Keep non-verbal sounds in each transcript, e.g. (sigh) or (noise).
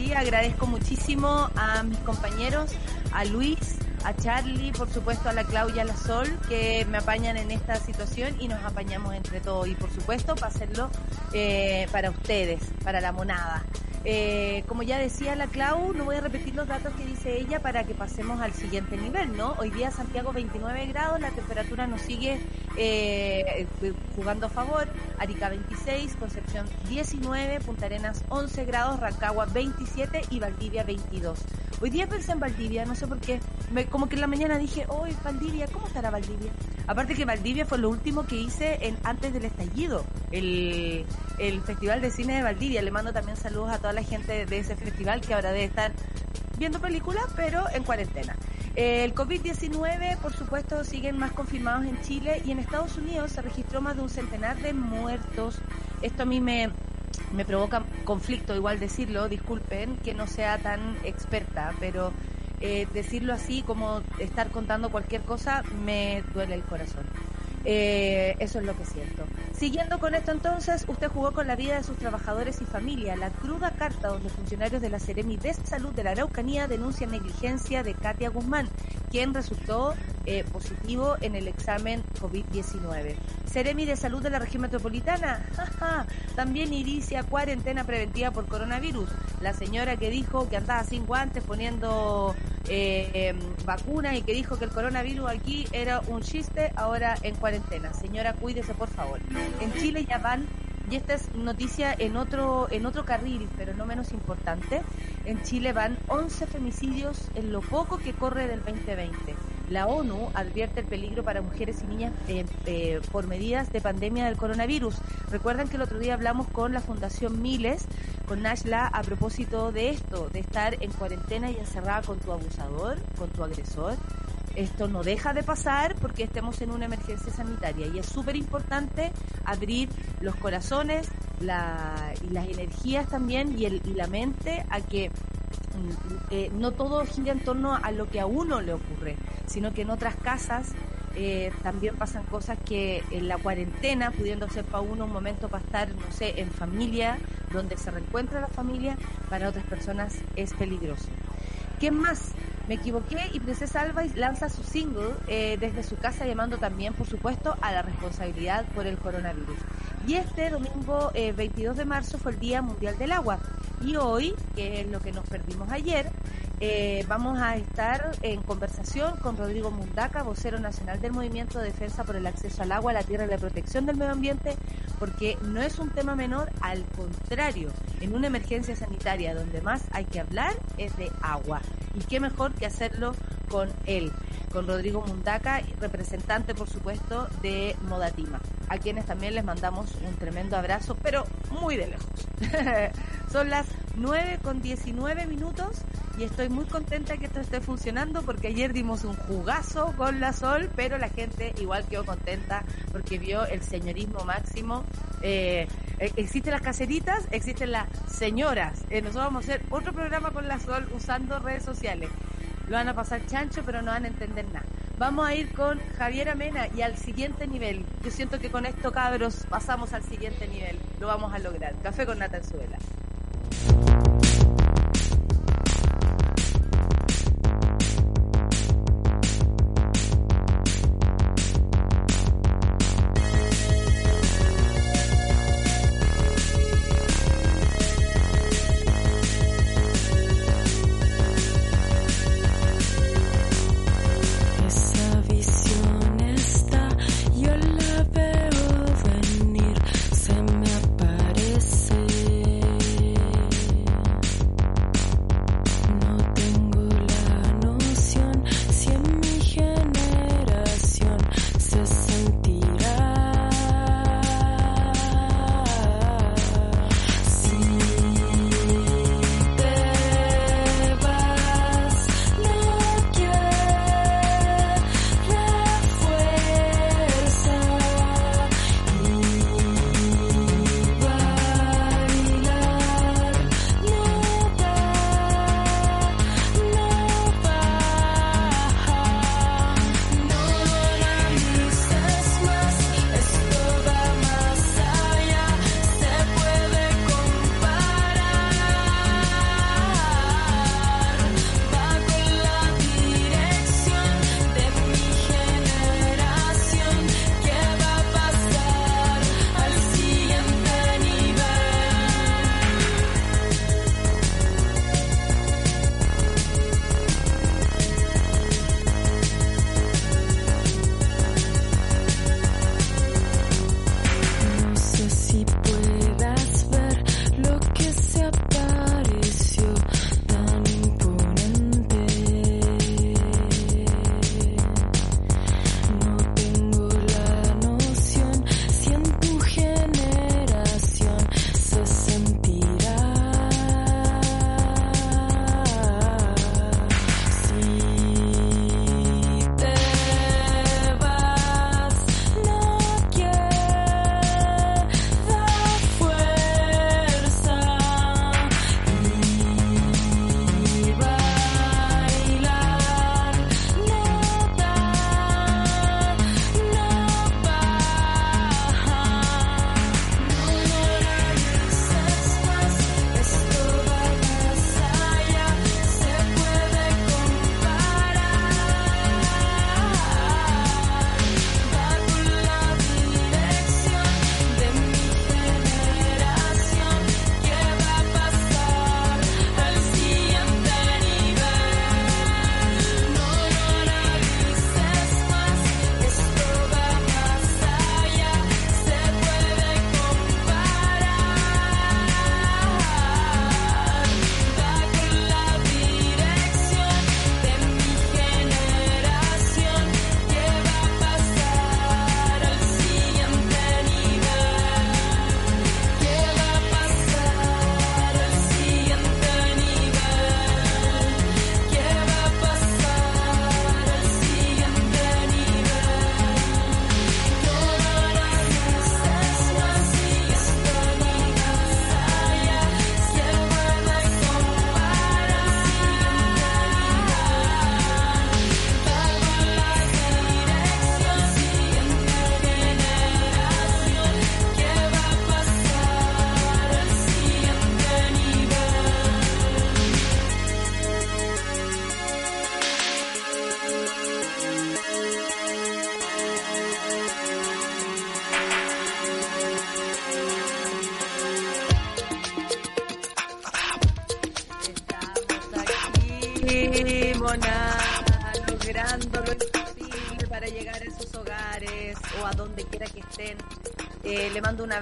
Sí. Agradezco muchísimo a mis compañeros, a Luis, a Charlie, por supuesto a la Claudia, a la Sol, que me apañan en esta situación y nos apañamos entre todos. Y por supuesto para hacerlo eh, para ustedes, para la monada. Eh, como ya decía la Clau, no voy a repetir los datos que dice ella para que pasemos al siguiente nivel, ¿no? Hoy día Santiago 29 grados, la temperatura nos sigue eh, jugando a favor, Arica 26, Concepción 19, Punta Arenas 11 grados, Rancagua 27 y Valdivia 22. Hoy día pensé en Valdivia, no sé por qué, como que en la mañana dije, hoy Valdivia, ¿cómo estará Valdivia? Aparte que Valdivia fue lo último que hice antes del estallido, el, el Festival de Cine de Valdivia. Le mando también saludos a toda la gente de ese festival que ahora debe estar viendo películas, pero en cuarentena. El COVID-19, por supuesto, siguen más confirmados en Chile y en Estados Unidos se registró más de un centenar de muertos. Esto a mí me, me provoca conflicto, igual decirlo, disculpen que no sea tan experta, pero eh, decirlo así como estar contando cualquier cosa me duele el corazón. Eh, eso es lo que siento. Siguiendo con esto entonces, usted jugó con la vida de sus trabajadores y familia. La cruda carta donde funcionarios de la Seremi de Salud de la Araucanía denuncian negligencia de Katia Guzmán, quien resultó eh, positivo en el examen COVID-19. Seremi de Salud de la región metropolitana, (laughs) jaja, también inicia cuarentena preventiva por coronavirus. La señora que dijo que andaba sin guantes poniendo eh, vacuna y que dijo que el coronavirus aquí era un chiste, ahora en cuarentena. Señora, cuídese por favor. En Chile ya van, y esta es noticia en otro, en otro carril, pero no menos importante, en Chile van 11 femicidios en lo poco que corre del 2020. La ONU advierte el peligro para mujeres y niñas eh, eh, por medidas de pandemia del coronavirus. Recuerdan que el otro día hablamos con la Fundación Miles, con Nashla, a propósito de esto, de estar en cuarentena y encerrada con tu abusador, con tu agresor. Esto no deja de pasar porque estemos en una emergencia sanitaria y es súper importante abrir los corazones y las energías también y, el, la mente a que eh, no todo gira en torno a lo que a uno le ocurre, sino que en otras casas eh, también pasan cosas que en la cuarentena, pudiendo ser para uno un momento para estar, no sé, en familia, donde se reencuentra la familia, para otras personas es peligroso. ¿Qué más? Me equivoqué y Princesa Alba lanza su single eh, desde su casa llamando también, por supuesto, a la responsabilidad por el coronavirus. Y este domingo eh, 22 de marzo fue el Día Mundial del Agua. Y hoy, que es lo que nos perdimos ayer, eh, vamos a estar en conversación con Rodrigo Mundaca, vocero nacional del Movimiento de Defensa por el Acceso al Agua, la Tierra y la Protección del Medio Ambiente, porque no es un tema menor, al contrario, en una emergencia sanitaria donde más hay que hablar es de agua. Y qué mejor que hacerlo con él, con Rodrigo Mundaca, representante, por supuesto, de Modatima, a quienes también les mandamos un tremendo abrazo, pero muy de lejos. (laughs) Son las 9 con 19 minutos y estoy muy contenta que esto esté funcionando porque ayer dimos un jugazo con la Sol, pero la gente igual quedó contenta porque vio el señorismo máximo. Eh, existen las caseritas, existen las señoras. Eh, nosotros vamos a hacer otro programa con la Sol usando redes sociales. Lo van a pasar chancho, pero no van a entender nada. Vamos a ir con Javier Amena y al siguiente nivel. Yo siento que con esto, cabros, pasamos al siguiente nivel. Lo vamos a lograr. Café con Nata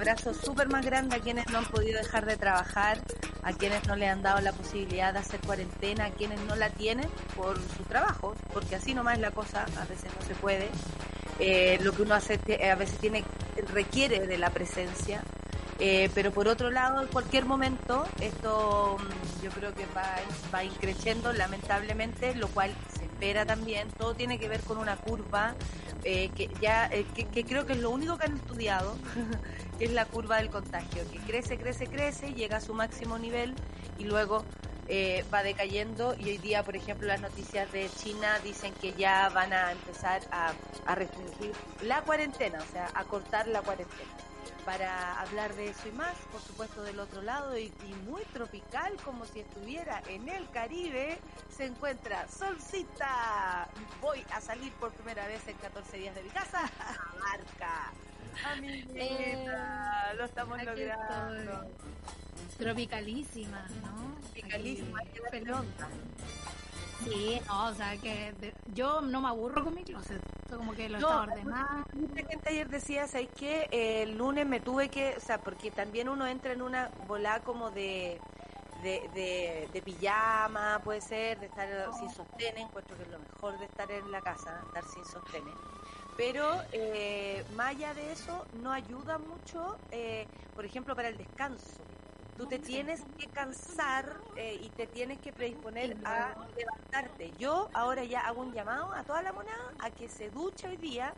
abrazo súper más grande a quienes no han podido dejar de trabajar, a quienes no le han dado la posibilidad de hacer cuarentena, a quienes no la tienen por su trabajo, porque así nomás es la cosa, a veces no se puede. Eh, lo que uno hace a veces tiene requiere de la presencia eh, pero por otro lado, en cualquier momento, esto mm, yo creo que va, va increciendo lamentablemente, lo cual se espera también. Todo tiene que ver con una curva eh, que ya eh, que, creo que es lo único que han estudiado, (laughs) que es la curva del contagio, que crece, crece, crece, llega a su máximo nivel y luego va decayendo. Y hoy día, por ejemplo, las noticias de China dicen que ya van a empezar a restringir la cuarentena, o sea, a cortar la cuarentena para hablar de eso y más, por supuesto del otro lado y, muy tropical como si estuviera en el Caribe, se encuentra Solcita. Voy a salir por primera vez en 14 días de mi casa (laughs) Marca. Amiguita, eh, lo estamos logrando. Tropicalísima, ¿no? Tropicalísima, qué Sí, no, o sea que yo no me aburro con mi closet, como que lo está ordenado. Mucha gente ayer decía, ¿sabes qué? el lunes me tuve que, o sea, porque también uno entra en una bola como de, de, de, pijama, puede ser, de estar sin sostén, encuentro que es lo mejor de estar en la casa, estar sin sostén. Pero eh, más allá de eso, no ayuda mucho, eh, por ejemplo, para el descanso tú te tienes que cansar eh, y te tienes que predisponer a levantarte. Yo ahora ya hago un llamado a toda la monada a que se duche hoy día.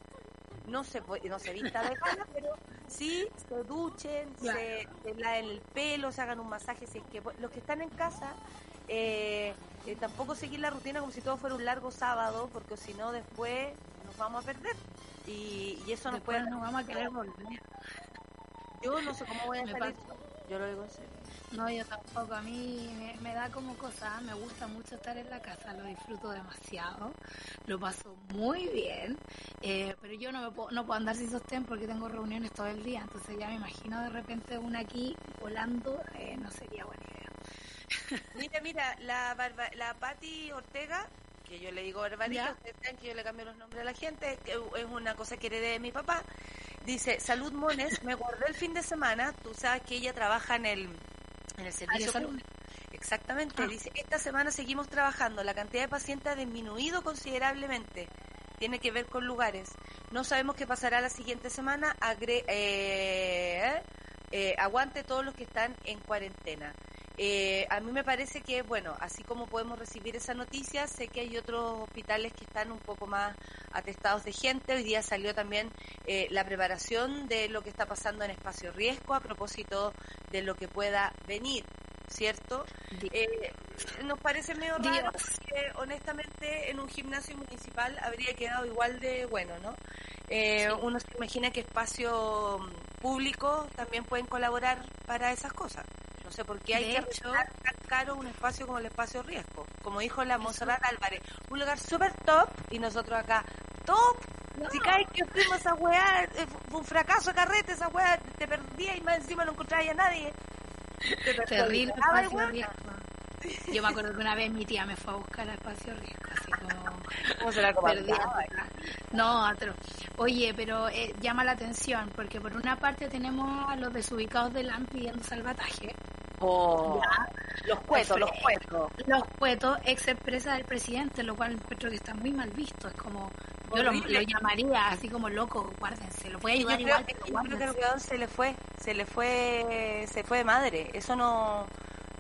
No se, no se vista de gana, pero sí se duchen, se, se laven el pelo, se hagan un masaje. Si es que los que están en casa, eh, eh, tampoco seguir la rutina como si todo fuera un largo sábado, porque si no después nos vamos a perder. Y, eso nos puede... Nos vamos a querer volver. Yo no sé cómo voy a salir. Yo lo digo en serio. No, yo tampoco. A mí me, da como cosa, me gusta mucho estar en la casa, lo disfruto demasiado, lo paso muy bien, eh, pero yo no, me puedo, no puedo andar sin sostén porque tengo reuniones todo el día, entonces ya me imagino de repente una aquí volando, eh, no sería buena idea. Mira, mira, la, la Patti Ortega que yo le digo barbarita, ustedes saben que yo le cambio los nombres a la gente, que es una cosa que heredé de mi papá. Dice, Salud Mones, me guardé el fin de semana, tú sabes que ella trabaja en el, en el servicio salud. Exactamente, ah. dice, esta semana seguimos trabajando, la cantidad de pacientes ha disminuido considerablemente, tiene que ver con lugares. No sabemos qué pasará la siguiente semana, eh, eh, aguante todos los que están en cuarentena. Eh, a mí me parece que, bueno, así como podemos recibir esa noticia, sé que hay otros hospitales que están un poco más atestados de gente. Hoy día salió también eh, la preparación de lo que está pasando en espacio riesgo a propósito de lo que pueda venir. ¿Cierto? Eh, nos parece medio raro porque honestamente en un gimnasio municipal habría quedado igual de bueno, ¿no? Uno se imagina que espacio público también pueden colaborar para esas cosas. No sé por qué hay que tan caro un espacio como el espacio riesgo. Como dijo la Monserrat Álvarez, un lugar súper top y nosotros acá, top. Si caes que fuimos a weá, eh, fue un fracaso carrete esa weá, te perdías y más encima no encontrabas a nadie. Terrible. Yo me acuerdo que una vez mi tía me fue a buscar al espacio riesgo, así como... ¿Cómo se la (laughs) No, otro. Oye, pero eh, llama la atención, porque por una parte tenemos a los desubicados de LAN pidiendo salvataje, los cuetos, los cuetos. Los cuetos, ex empresa del presidente, lo cual encuentro que está muy mal visto. Es como, yo lo, llamaría así como loco, guárdense, lo voy a ayudar igual. Creo, que se le fue, se le fue, se fue de madre. Eso no.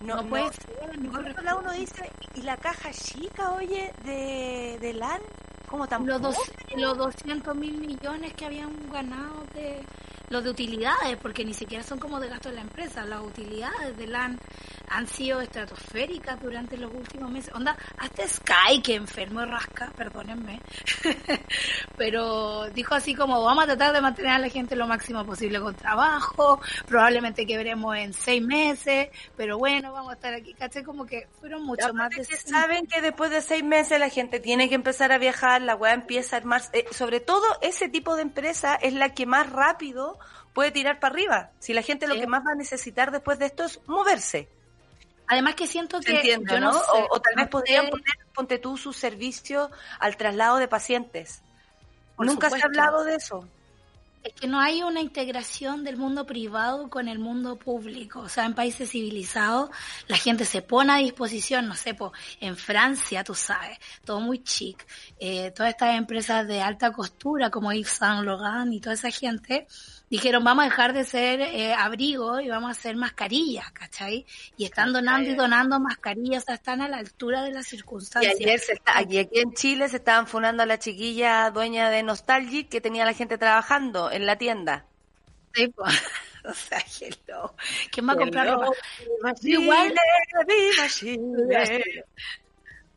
No, puede ser. Por otro lado uno dice, ¿y la caja chica, oye, de, de LAN? ¿Cómo tan Los, dos, los 200 mil millones que habían ganado de los de utilidades, porque ni siquiera son como de gasto de la empresa, las utilidades de LAN han sido estratosféricas durante los últimos meses. Onda, hasta Sky, que enfermo y rasca, perdónenme, (laughs) pero dijo así como vamos a tratar de mantener a la gente lo máximo posible con trabajo, probablemente quebremos en seis meses, pero bueno, vamos a estar aquí, caché como que fueron mucho más de... Que saben que después de seis meses la gente tiene que empezar a viajar, la weá empieza a armarse, eh, sobre todo ese tipo de empresa es la que más rápido puede tirar para arriba. Si la gente lo que más va a necesitar después de esto es moverse. Además que siento que... Entiendo, ¿no? o, tal vez podrían poner ponte tú, sus servicios al traslado de pacientes. Nunca se ha hablado de eso. Es que no hay una integración del mundo privado con el mundo público. O sea, en países civilizados la gente se pone a disposición, no sé, en Francia, tú sabes, todo muy chic. Eh, todas estas empresas de alta costura como Yves Saint Laurent y toda esa gente dijeron vamos a dejar de ser eh, abrigo y vamos a hacer mascarillas, ¿cachai? Y están donando y donando mascarillas, o sea, están a la altura de las circunstancias. Y ayer se está, aquí, en Chile se estaban funando a la chiquilla dueña de Nostalgic que tenía la gente trabajando en la tienda. Sí, pues. (laughs) O sea, hello. ¿Quién va a comprar ropa? Igual. (laughs)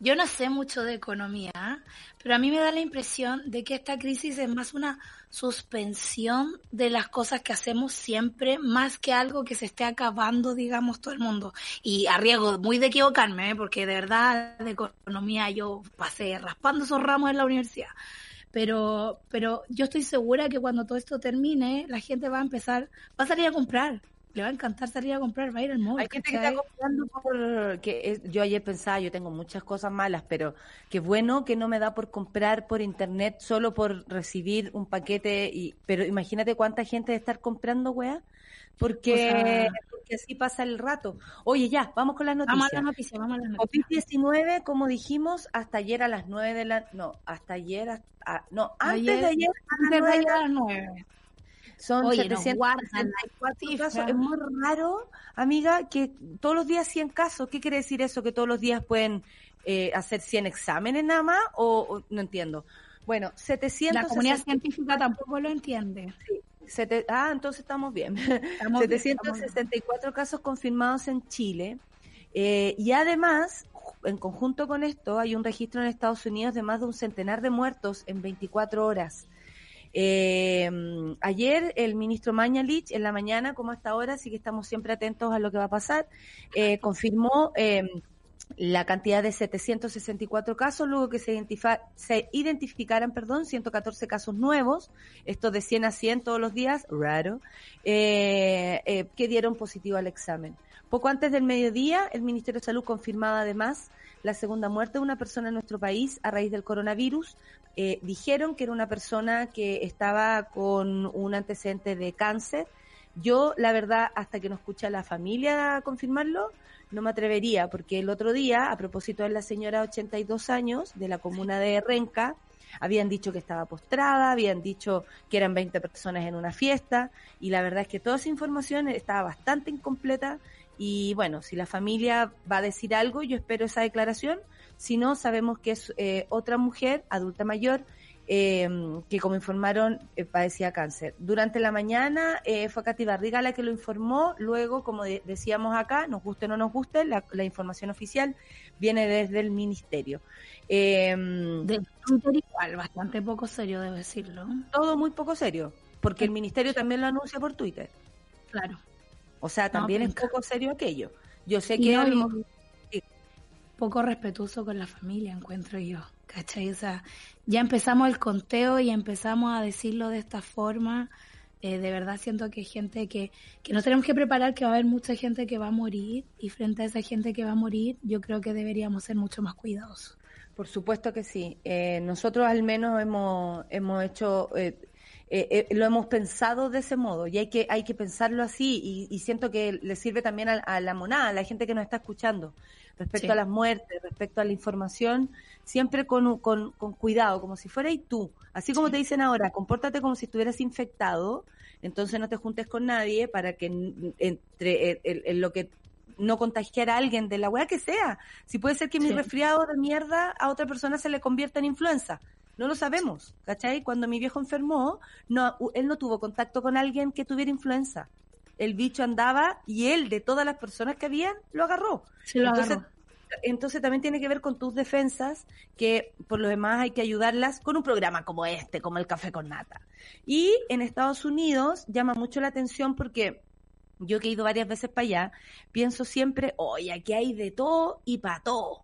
Yo no sé mucho de economía, pero a mí me da la impresión de que esta crisis es más una suspensión de las cosas que hacemos siempre, más que algo que se esté acabando, digamos, todo el mundo. Y arriesgo muy de equivocarme, ¿eh? porque de verdad de economía yo pasé raspando esos ramos en la universidad. Pero, pero yo estoy segura que cuando todo esto termine, la gente va a empezar, va a salir a comprar le va a encantar salir a comprar, va a ir al mall. Hay gente que está comprando por... Que yo ayer pensaba, yo tengo muchas cosas malas, pero qué bueno que no me da por comprar por internet solo por recibir un paquete. y Pero imagínate cuánta gente de estar comprando, weá. Porque, porque así pasa el rato. Oye, ya, vamos con las noticias. Vamos a las noticias, vamos a las noticias. COVID-19, como dijimos, hasta ayer a las 9 de la... No, hasta ayer... no, antes de ayer a las 9. Son 764 casos. Es muy raro, amiga, que todos los días 100 casos. ¿Qué quiere decir eso? ¿Que todos los días pueden eh, hacer 100 exámenes nada más? O, no entiendo. Bueno, 700... La comunidad científica tampoco lo entiende. ah, entonces estamos bien. 764 (laughs) casos confirmados en Chile. Eh, y además, en conjunto con esto, hay un registro en Estados Unidos de más de un centenar de muertos en 24 horas. Eh, ayer el ministro Mañalich, en la mañana como hasta ahora, así que estamos siempre atentos a lo que va a pasar, eh, confirmó eh, la cantidad de 764 casos, luego que se, identificaran, perdón, 114 casos nuevos, esto de 100 a 100 todos los días, raro, que dieron positivo al examen. Poco antes del mediodía, el Ministerio de Salud confirmaba además la segunda muerte de una persona en nuestro país a raíz del coronavirus. Eh, dijeron que era una persona que estaba con un antecedente de cáncer. Yo, la verdad, hasta que no escucha la familia confirmarlo, no me atrevería, porque el otro día, a propósito de la señora 82 años de la comuna de Renca, habían dicho que estaba postrada, habían dicho que eran 20 personas en una fiesta, y la verdad es que toda esa información estaba bastante incompleta y bueno, si la familia va a decir algo, yo espero esa declaración. Si no, sabemos que es eh, otra mujer adulta mayor eh, que, como informaron, eh, padecía cáncer. Durante la mañana fue Katy Barriga la que lo informó. Luego, como decíamos acá, nos guste o no nos guste, la, información oficial viene desde el ministerio. de Twitter igual, bastante poco serio, debo decirlo. Todo muy poco serio, porque el ministerio también lo anuncia por Twitter. Claro. O sea, también es poco serio aquello. Yo sé que... poco respetuoso con la familia, encuentro yo. ¿Cachai? O sea, ya empezamos el conteo y empezamos a decirlo de esta forma. Eh, de verdad siento que hay gente que, que nos tenemos que preparar, que va a haber mucha gente que va a morir y frente a esa gente que va a morir, yo creo que deberíamos ser mucho más cuidadosos. Por supuesto que sí. Eh, nosotros al menos hemos, hemos hecho... Eh, eh, lo hemos pensado de ese modo y hay que, hay que pensarlo así y, siento que le sirve también a, la monada, a la gente que nos está escuchando, respecto a las muertes, respecto a la información, siempre con, con, cuidado, como si fueras tú. Así como te dicen ahora, compórtate como si estuvieras infectado, entonces no te juntes con nadie para que entre en lo que no contagiar a alguien de la weá que sea. Si puede ser que mi resfriado de mierda a otra persona se le convierta en influenza. No lo sabemos, ¿cachai? Cuando mi viejo enfermó, no, él no tuvo contacto con alguien que tuviera influenza. El bicho andaba y él, de todas las personas que habían, lo agarró. entonces, entonces también tiene que ver con tus defensas, que por lo demás hay que ayudarlas con un programa como este, como el Café con Nata. Y en Estados Unidos llama mucho la atención porque yo que he ido varias veces para allá, pienso siempre, oye, aquí hay de todo y para todo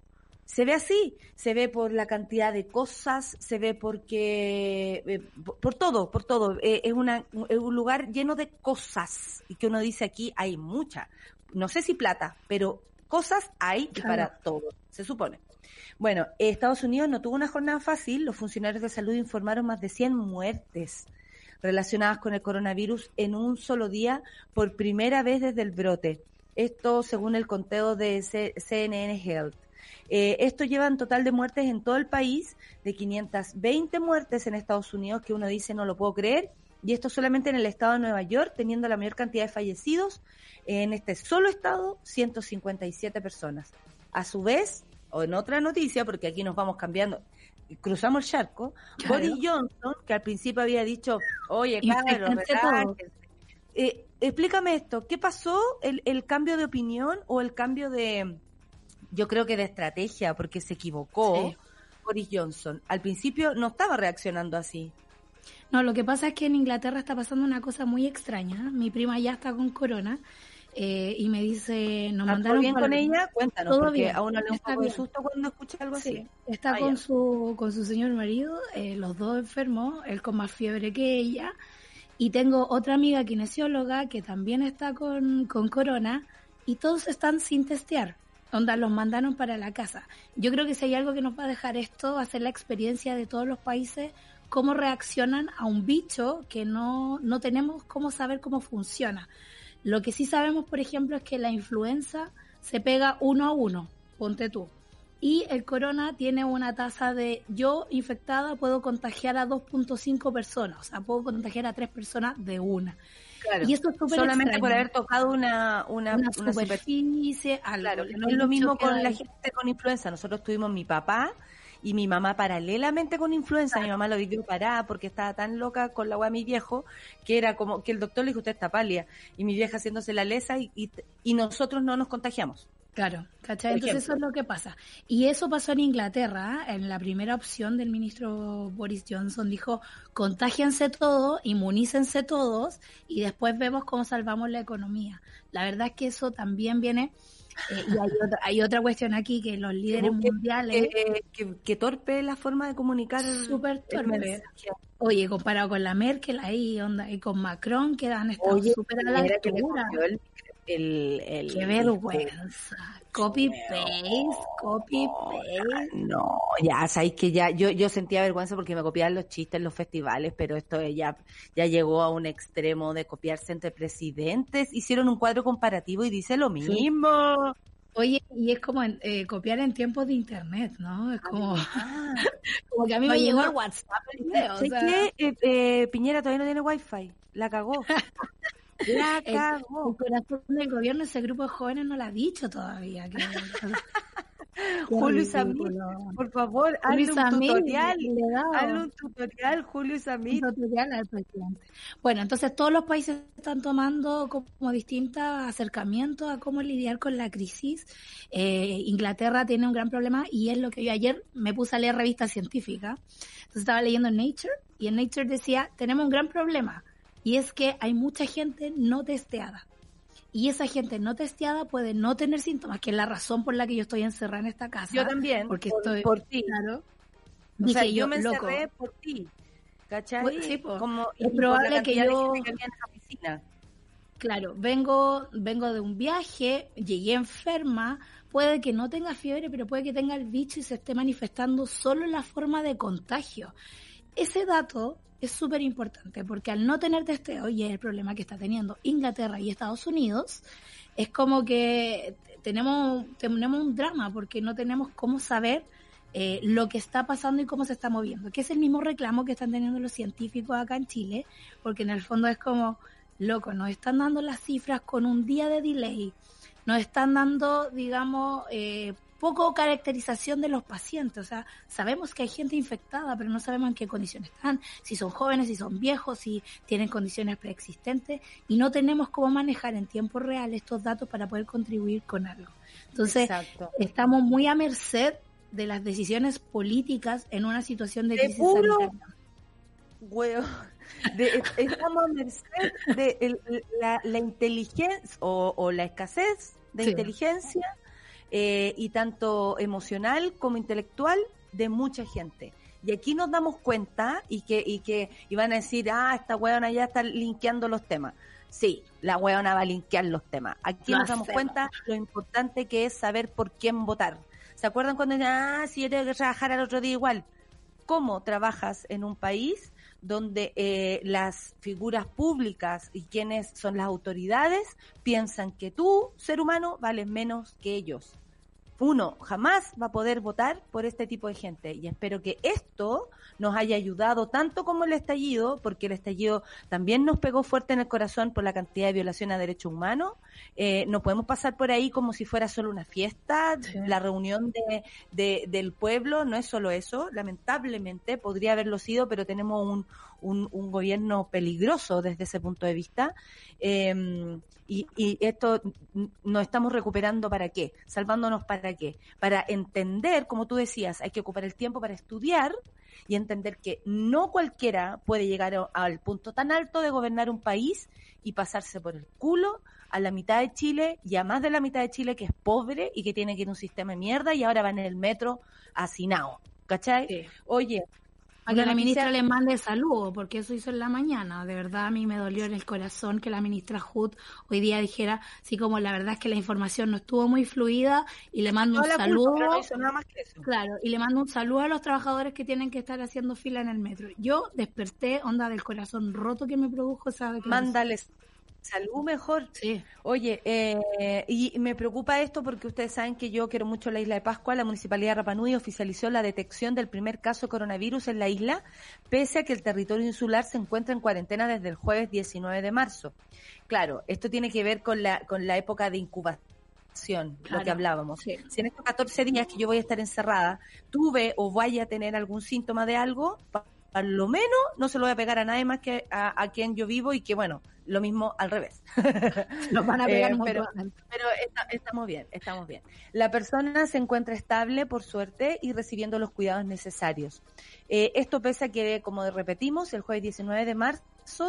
se ve así, se ve por la cantidad de cosas, se ve porque, eh, por, todo, por todo. Eh, es, una, es un lugar lleno de cosas y que uno dice aquí hay mucha. No sé si plata, pero cosas hay y para todo, se supone. Bueno, Estados Unidos no tuvo una jornada fácil. Los funcionarios de salud informaron más de 100 muertes relacionadas con el coronavirus en un solo día por primera vez desde el brote. Esto según el conteo de CNN Health. Eh, esto lleva en total de muertes en todo el país de 520 muertes en Estados Unidos, que uno dice no lo puedo creer, y esto solamente en el estado de Nueva York, teniendo la mayor cantidad de fallecidos, en este solo estado, 157 personas. A su vez, o en otra noticia, porque aquí nos vamos cambiando, cruzamos el charco, Boris Johnson, que al principio había dicho, oye, claro, eh, explícame esto, ¿qué pasó el, el cambio de opinión o el cambio de, yo creo que de estrategia, porque se equivocó Boris Johnson? Al principio no estaba reaccionando así. No, lo que pasa es que en Inglaterra está pasando una cosa muy extraña. Mi prima ya está con corona eh, y me dice, nos mandaron bien con ella? Cuéntanos, todo porque bien. a uno le un poco de susto cuando escucha algo así. Está con su con su señor marido, eh, los dos enfermos, él con más fiebre que ella, y tengo otra amiga kinesióloga que también está con, con corona, y todos están sin testear. Onda, los mandaron para la casa. Yo creo que si hay algo que nos va a dejar esto, va a ser la experiencia de todos los países, cómo reaccionan a un bicho que no, no tenemos cómo saber cómo funciona. Lo que sí sabemos, por ejemplo, es que la influenza se pega uno a uno, ponte tú. Y el corona tiene una tasa de yo infectada puedo contagiar a 2.5 personas, o sea, puedo contagiar a tres personas de una. Y esto es Solamente por haber tocado una, una, superficie, algo. no es lo mismo con la gente con influenza. Nosotros tuvimos mi papá y mi mamá paralelamente con influenza, mi mamá lo vivió parada porque estaba tan loca con la agua de mi viejo que era como que el doctor le dijo usted está palia y mi vieja haciéndose la lesa y, y, nosotros no nos contagiamos. Claro, ¿cachai? Entonces eso es lo que pasa. Y eso pasó en Inglaterra, en la primera opción del ministro Boris Johnson, dijo, contágiense todos, inmunícense todos y después vemos cómo salvamos la economía. La verdad es que eso también viene eh, y hay otra, hay otra cuestión aquí que los líderes mundiales. Eh, que, torpe la forma de comunicar. Súper torpe. Oye, comparado con la Merkel ahí, onda, y con Macron, que han estado súper a la altura. El, el, Qué vergüenza. Copy paste, copy paste. No, ya sabéis que ya yo yo sentía vergüenza porque me copiaban los chistes en los festivales, pero esto ya ya llegó a un extremo de copiarse entre presidentes. Hicieron un cuadro comparativo y dice lo mismo. Oye, y es como eh, copiar en tiempos de internet, ¿no? Es como, (laughs) como que a mí me llegó el WhatsApp el video. ¿Sé que eh, eh, Piñera todavía no tiene wifi? La cagó. (laughs) La cagó. El, corazón del gobierno, ese grupo de jóvenes no lo ha dicho todavía. Que, (laughs) Julio Samir, por favor, hazle un tutorial. Hazle un tutorial, Julio Samir. tutorial al presidente. Bueno, entonces todos los países están tomando como distintos acercamientos a cómo lidiar con la crisis. Eh, Inglaterra tiene un gran problema y es lo que yo ayer me puse a leer revistas científicas. Entonces estaba leyendo en Nature y en Nature decía, tenemos un gran problema y es que hay mucha gente no testeada. Y esa gente no testeada puede no tener síntomas, que es la razón por la que yo estoy encerrada en esta casa. Yo también. Porque estoy. Por ti. Claro. O sea, yo, me encerré por ti. ¿Cachai? Sí, Como, es probable que yo. Claro, vengo, vengo de un viaje, llegué enferma, puede que no tenga fiebre, pero puede que tenga el bicho y se esté manifestando solo en la forma de contagio. Ese dato es súper importante porque al no tener testeo, y es el problema que está teniendo Inglaterra y Estados Unidos, es como que tenemos, tenemos un drama porque no tenemos cómo saber eh, lo que está pasando y cómo se está moviendo, que es el mismo reclamo que están teniendo los científicos acá en Chile, porque en el fondo es como, loco, nos están dando las cifras con un día de delay, nos están dando, digamos, eh, poco caracterización de los pacientes. O sea, sabemos que hay gente infectada, pero no sabemos en qué condiciones están, si son jóvenes, si son viejos, si tienen condiciones preexistentes, y no tenemos cómo manejar en tiempo real estos datos para poder contribuir con algo. Entonces, estamos muy a merced de las decisiones políticas en una situación de, crisis sanitaria. estamos a merced de la, inteligencia o, la escasez de inteligencia eh, y tanto emocional como intelectual de mucha gente. Y aquí nos damos cuenta y que, y que, y van a decir, ah, esta weona ya está linkeando los temas. Sí, la hueona va a linkear los temas. Aquí nos damos cuenta lo importante que es saber por quién votar. ¿Se acuerdan cuando decían, ah, si yo tengo que trabajar al otro día igual? ¿Cómo trabajas en un país donde eh, las figuras públicas y quienes son las autoridades piensan que tú, ser humano, vales menos que ellos? uno jamás va a poder votar por este tipo de gente. Y espero que esto nos haya ayudado tanto como el estallido, porque el estallido también nos pegó fuerte en el corazón por la cantidad de violación a derechos humanos. Eh, no podemos pasar por ahí como si fuera solo una fiesta, la reunión de, del pueblo, no es solo eso. Lamentablemente podría haberlo sido, pero tenemos un, un, gobierno peligroso desde ese punto de vista. Eh, y, y esto nos estamos recuperando para qué? Salvándonos para qué? Para entender, como tú decías, hay que ocupar el tiempo para estudiar y entender que no cualquiera puede llegar al punto tan alto de gobernar un país y pasarse por el culo a la mitad de Chile y a más de la mitad de Chile que es pobre y que tiene que ir a un sistema de mierda y ahora va en el metro hacinado. ¿Cachai? Oye, a que la ministra le mande saludos, porque eso hizo en la mañana. De verdad, a mí me dolió en el corazón que la ministra Hood hoy día dijera, sí, como la verdad es que la información no estuvo muy fluida y le mando un saludo. Claro, y le mando un saludo a los trabajadores que tienen que estar haciendo fila en el metro. Yo desperté, onda del corazón roto que me produjo esa Mándales Salud mejor. Sí. Oye, eh, y me preocupa esto porque ustedes saben que yo quiero mucho la isla de Pascua. La municipalidad de Rapanui oficializó la detección del primer caso de coronavirus en la isla, pese a que el territorio insular se encuentra en cuarentena desde el jueves 19 de marzo. Claro, esto tiene que ver con la, con la época de incubación, lo que hablábamos. Si en estos 14 días que yo voy a estar encerrada, tuve o vaya a tener algún síntoma de algo, a lo menos no se lo voy a pegar a nadie más que a, quien yo vivo y que bueno, lo mismo al revés. (laughs) Nos van a pegar eh, pero, pero estamos bien, estamos bien. La persona se encuentra estable, por suerte, y recibiendo los cuidados necesarios. Eh, esto pese a que, como repetimos, el jueves 19 de marzo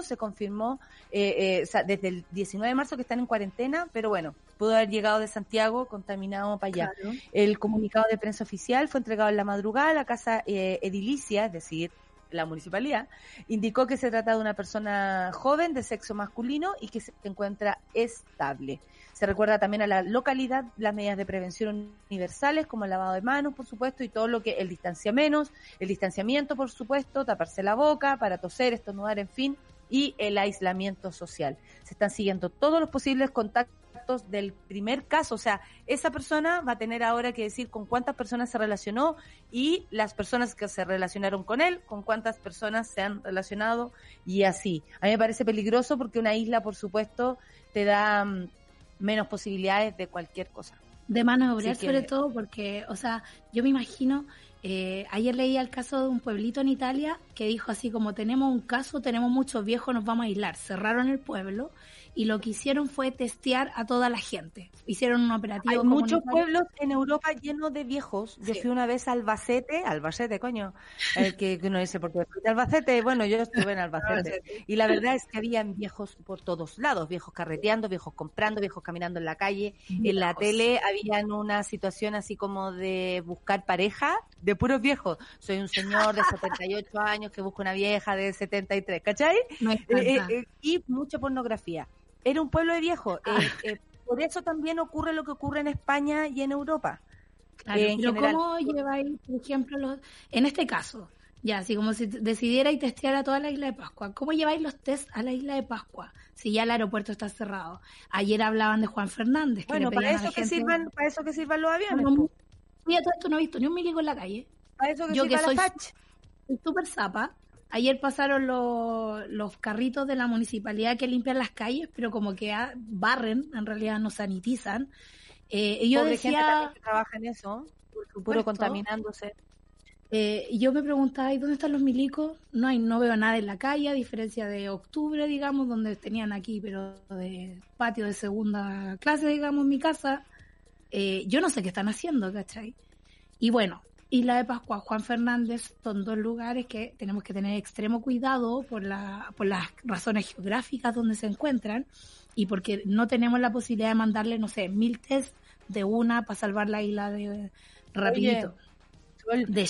se confirmó, eh, eh desde el 19 de marzo que están en cuarentena, pero bueno, pudo haber llegado de Santiago contaminado para allá. El comunicado de prensa oficial fue entregado en la madrugada a la casa eh, edilicia, es decir, la municipalidad, indicó que se trata de una persona joven de sexo masculino y que se encuentra estable. Se recuerda también a la localidad las medidas de prevención universales como el lavado de manos, por supuesto, y todo lo que el distanciamiento, el distanciamiento, por supuesto, taparse la boca para toser, estornudar, en fin, y el aislamiento social. Se están siguiendo todos los posibles contactos del primer caso. O sea, esa persona va a tener ahora que decir con cuántas personas se relacionó y las personas que se relacionaron con él, con cuántas personas se han relacionado y así. A mí me parece peligroso porque una isla, por supuesto, te da mm, menos posibilidades de cualquier cosa. De maniobrar sobre todo porque, o sea, yo me imagino, eh, ayer leía el caso de un pueblito en Italia que dijo así como tenemos un caso, tenemos muchos viejos, nos vamos a aislar. Cerraron el pueblo y lo que hicieron fue testear a toda la gente. Hicieron un operativo. Hay muchos pueblos en Europa llenos de viejos. Yo fui una vez a Albacete, Albacete, coño, el que, uno dice, porque Albacete, bueno, yo estuve en (laughs) Albacete. y la verdad es que habían viejos por todos lados, viejos carreteando, viejos comprando, viejos caminando en la calle. En la tele habían una situación así como de buscar pareja de puros viejos. Soy un señor de 78 años que busca una vieja de 73, ¿cachai? Eh, eh, eh, y mucha pornografía era un pueblo de viejos. Ah. Eh, eh, por eso también ocurre lo que ocurre en España y en Europa. Claro, eh, pero ¿cómo lleváis, por ejemplo, los, en este caso, ya, así como si decidiera y testear a toda la isla de Pascua, ¿cómo lleváis los test a la isla de Pascua si ya el aeropuerto está cerrado? Ayer hablaban de Juan Fernández. Que bueno, para eso, que sirvan, para eso que sirvan los aviones. mira, todo esto no he visto ni un milico en la calle. Para eso que Yo que soy súper zapa, Ayer pasaron los, los carritos de la municipalidad que limpian las calles, pero como que barren, en realidad no sanitizan. Eh, y yo decía... que trabaja en eso, puro contaminándose. Eh, yo me preguntaba, ¿y dónde están los milicos? No hay, no veo nada en la calle, a diferencia de octubre, digamos, donde tenían aquí, pero de patio de segunda clase, digamos, en mi casa. Eh, yo no sé qué están haciendo, ¿cachai? Y bueno, Isla de Pascua, Juan Fernández, son dos lugares que tenemos que tener extremo cuidado por, la, por las razones geográficas donde se encuentran y porque no tenemos la posibilidad de mandarle, no sé, mil test de una para salvar la isla de rapidito.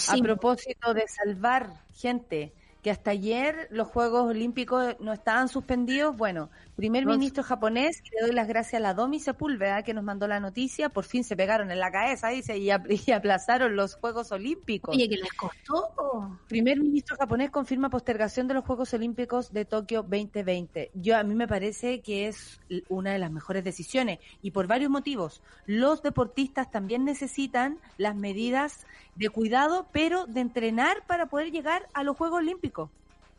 a propósito de salvar gente, que hasta ayer los Juegos Olímpicos no estaban suspendidos. Bueno, primer ministro japonés, le doy las gracias a la Domi Sepúlveda que nos mandó la noticia, por fin se pegaron en la cabeza, dice, y, (laughs) y aplazaron los Juegos Olímpicos. Oye, que les costó. Primer ministro japonés confirma postergación de los Juegos Olímpicos de Tokio 2020. Yo a mí me parece que es una de las mejores decisiones y por varios motivos. Los deportistas también necesitan las medidas de cuidado, pero de entrenar para poder llegar a los Juegos Olímpicos.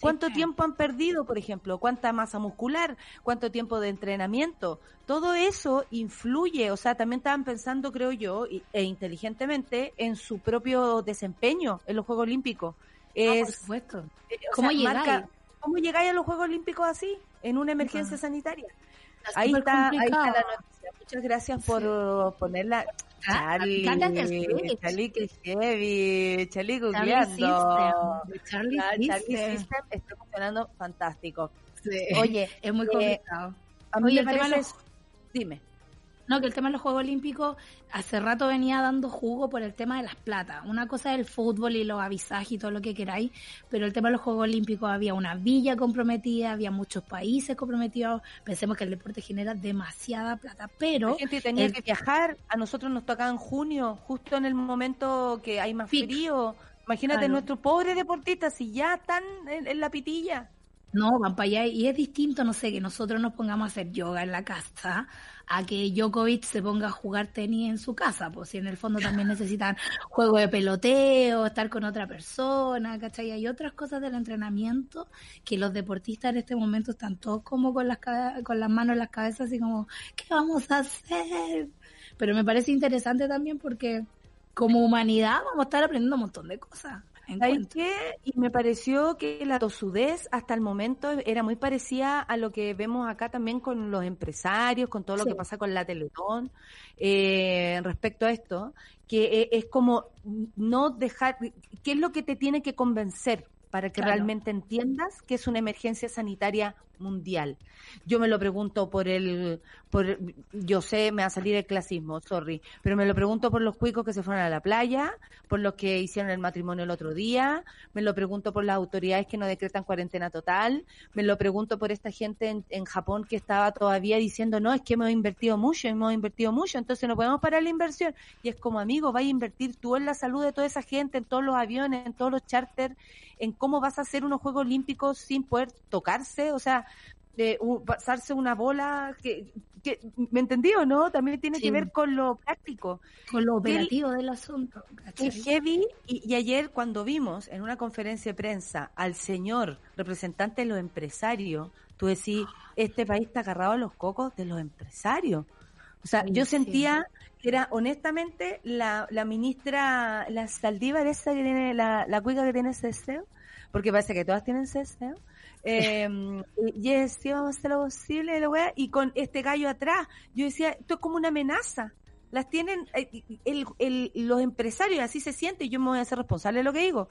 ¿Cuánto tiempo han perdido, por ejemplo? ¿Cuánta masa muscular? ¿Cuánto tiempo de entrenamiento? Todo eso influye, o sea, también estaban pensando, creo yo, e inteligentemente, en su propio desempeño en los Juegos Olímpicos. Es, por supuesto. Eh, ¿Cómo, llegáis? ¿Cómo llegáis a los Juegos Olímpicos así, en una emergencia sanitaria? Ahí está, ahí está la noticia. Muchas gracias por ponerla. Charlie, Charlie que heavy, Charlie googleando. Charlie, Charlie System está funcionando fantástico. Oye, es muy eh, complicado. a mí me parece... Dime. No, que el tema de los Juegos Olímpicos hace rato venía dando jugo por el tema de las platas. Una cosa es el fútbol y los avisajes y todo lo que queráis, pero el tema de los Juegos Olímpicos había una villa comprometida, había muchos países comprometidos. Pensemos que el deporte genera demasiada plata, pero... La gente tenía que viajar, a nosotros nos tocaba en junio, justo en el momento que hay más frío. Imagínate nuestros pobres deportistas si ya están en la pitilla. No, van para allá y es distinto, no sé, que nosotros nos pongamos a hacer yoga en la casa a que Djokovic se ponga a jugar tenis en su casa, pues si en el fondo también (laughs) necesitan juego de peloteo, estar con otra persona, ¿cachai? Hay otras cosas del entrenamiento que los deportistas en este momento están todos como con las, con las manos en las cabezas, así como, ¿qué vamos a hacer? Pero me parece interesante también porque como humanidad vamos a estar aprendiendo un montón de cosas. ¿Sabes qué? Y me pareció que la tosudez hasta el momento era muy parecida a lo que vemos acá también con los empresarios, con todo lo que pasa con la Teletón, eh, respecto a esto, que eh, es como no dejar, ¿qué es lo que te tiene que convencer? para que realmente entiendas que es una emergencia sanitaria mundial. Yo me lo pregunto por el, por, yo sé, me va a salir el clasismo, sorry, pero me lo pregunto por los cuicos que se fueron a la playa, por los que hicieron el matrimonio el otro día, me lo pregunto por las autoridades que no decretan cuarentena total, me lo pregunto por esta gente en, Japón que estaba todavía diciendo, no, es que hemos invertido mucho, hemos invertido mucho, entonces no podemos parar la inversión. Y es como, amigo, vaya a invertir tú en la salud de toda esa gente, en todos los aviones, en todos los charters, en cómo vas a hacer unos Juegos Olímpicos sin poder tocarse, o sea, de pasarse una bola que, que me entendí o no también tiene que ver con lo práctico. Con lo operativo del asunto es heavy y, ayer cuando vimos en una conferencia de prensa al señor representante de los empresarios tú decís este país está agarrado a los cocos de los empresarios o sea yo sentía que era honestamente la, la ministra la Saldívar esa que tiene la, la cuica que tiene ese deseo porque parece que todas tienen deseo eh, y sí, vamos a hacer lo posible, la wea, y con este gallo atrás, yo decía, esto es como una amenaza. Las tienen eh, el, los empresarios, así se siente, y yo me voy a hacer responsable de lo que digo.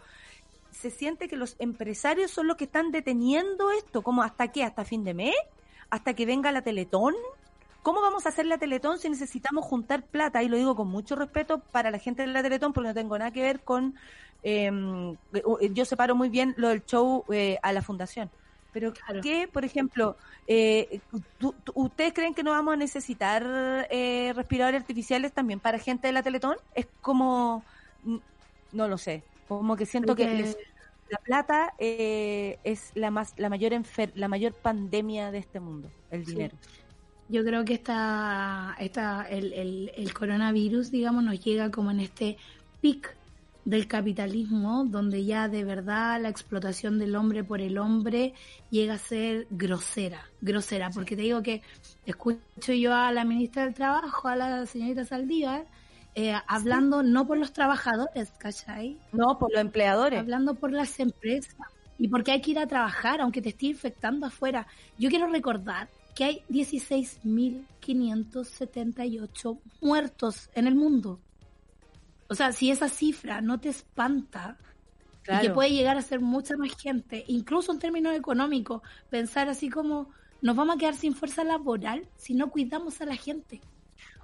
Se siente que los empresarios son los que están deteniendo esto, como hasta qué, hasta fin de mes, hasta que venga la Teletón. ¿Cómo vamos a hacer la Teletón si necesitamos juntar plata? Y lo digo con mucho respeto para la gente de la Teletón, porque no tengo nada que ver con... Eh, yo separo muy bien lo del show eh, a la fundación pero ¿qué, por ejemplo, eh, ¿ustedes creen que no vamos a necesitar eh, respiradores artificiales también para gente de la Teletón? Es como, no lo sé, como que siento que, la plata eh, es la más, la mayor la mayor pandemia de este mundo, el dinero. Yo creo que esta, esta, el, el, el coronavirus, digamos, nos llega como en este pic del capitalismo, donde ya de verdad la explotación del hombre por el hombre llega a ser grosera, grosera, porque te digo que escucho yo a la ministra del Trabajo, a la señorita Saldívar, eh, hablando no por los trabajadores, ¿cachai? No, por los empleadores. Hablando por las empresas. Y porque hay que ir a trabajar, aunque te esté infectando afuera. Yo quiero recordar que hay 16.578 muertos en el mundo. O sea, si esa cifra no te espanta y que puede llegar a ser mucha más gente, incluso en términos económicos, pensar así como nos vamos a quedar sin fuerza laboral si no cuidamos a la gente.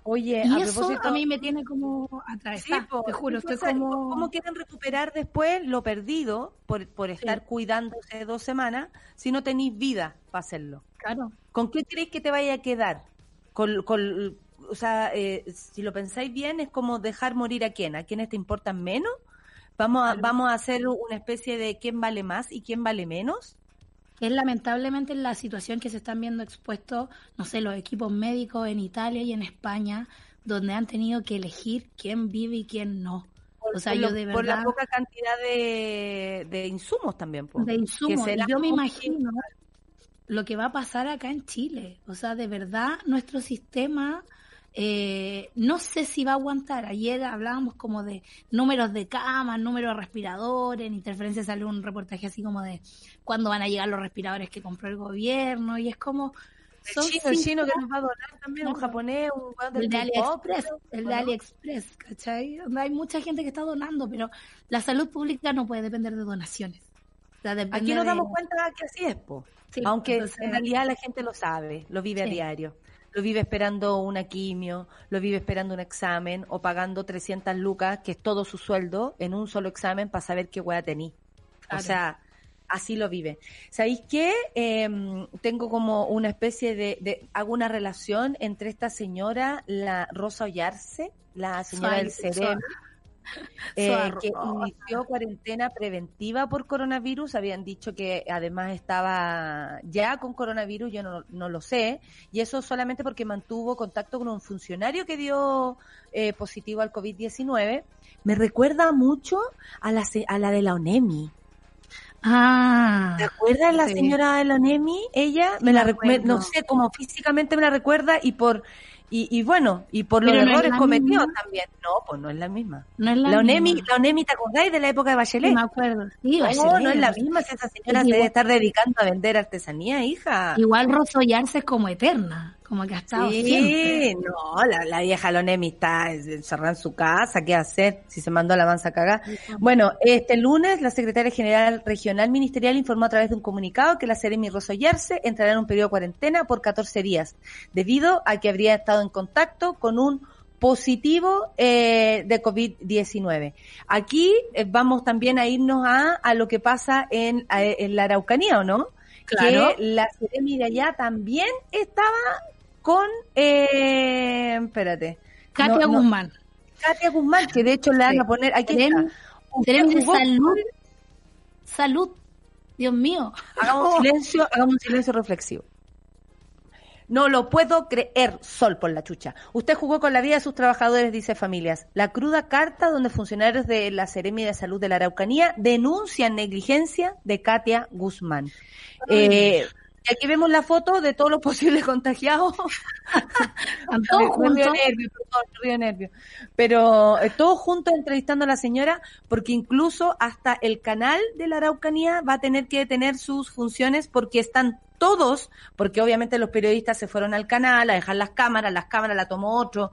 Oye, y eso a mí me tiene como atravesada, te juro, estoy como... ¿Cómo quieren recuperar después lo perdido por, por estar cuidándose dos semanas si no tenéis vida para hacerlo? Claro. ¿Con qué creéis que te vaya a quedar? Con, con, o sea, eh, si lo pensáis bien, es como dejar morir a quién, a quienes te importan menos. Vamos a, vamos a hacer una especie de quién vale más y quién vale menos es lamentablemente la situación que se están viendo expuestos, no sé, los equipos médicos en Italia y en España, donde han tenido que elegir quién vive y quién no. o sea, yo de verdad... Por la poca cantidad de, de insumos también. De insumos. yo me imagino lo que va a pasar acá en Chile. O sea, de verdad, nuestro sistema eh, no sé si va a aguantar. Ayer hablábamos como de números de camas, números de respiradores, en interferencia salió un reportaje así como de cuándo van a llegar los respiradores que compró el gobierno y es como... Son el chino, que nos va a donar también, un japonés, un el de AliExpress, el de AliExpress, ¿cachai? Hay mucha gente que está donando, pero la salud pública no puede depender de donaciones. Aquí nos damos cuenta que así es, po. aunque en realidad la gente lo sabe, lo vive a diario lo vive esperando una quimio, lo vive esperando un examen o pagando 300 lucas, que es todo su sueldo, en un solo examen para saber qué hueá tení. O sea, así lo vive. ¿Sabéis qué? Em, tengo como una especie de, de, hago una relación entre esta señora, la Rosa Ollarse, la señora del cerebro. (laughs) Eh, que inició cuarentena preventiva por coronavirus. Habían dicho que además estaba ya con coronavirus, yo no, no lo sé. Y eso solamente porque mantuvo contacto con un funcionario que dio eh, positivo al COVID-19. Me recuerda mucho a la, a la de la ONEMI. Ah. ¿Te acuerdas la señora de la ONEMI? Ella me la recuerda, no sé, como físicamente me la recuerda y por y, y bueno, y por los errores cometidos también. No, pues no es la misma. No es la, la ONEMI, la ONEMI, ¿te acordáis de la época de Bachelet? me acuerdo. Sí, no, no es la misma. Si esa señora se debe estar dedicando a vender artesanía, hija. Igual Rosso es como eterna como que ha estado sí, no, la, la vieja Lonemi está encerrada en su casa, ¿qué hacer? Si se mandó a la mansa cagar. Bueno, este lunes la secretaria general regional ministerial informó a través de un comunicado que la Seremi Rosoyarse entrará en un periodo de cuarentena por 14 días, debido a que habría estado en contacto con un positivo eh, de COVID-19. Aquí eh, vamos también a irnos a, a lo que pasa en, en la Araucanía, ¿o no? Claro. Que la Seremi de allá también estaba con, eh, espérate. Katia Guzmán. Katia Guzmán, que de hecho le van a poner, aquí salud. Salud. Dios mío. Hagamos un (laughs) silencio, hagamos un silencio reflexivo. No lo puedo creer, Sol por la chucha. Usted jugó con la vida de sus trabajadores, dice familias. La cruda carta donde funcionarios de la Seremi de Salud de la Araucanía denuncian negligencia de Katia Guzmán. Eh, y aquí vemos la foto de todos los (laughs) posibles contagiados. (laughs) todos juntos. nervio. Pero eh, todos juntos entrevistando a la señora, porque incluso hasta el canal de la Araucanía va a tener que detener sus funciones porque están todos, porque obviamente los periodistas se fueron al canal a dejar las cámaras, las cámaras la tomó otro,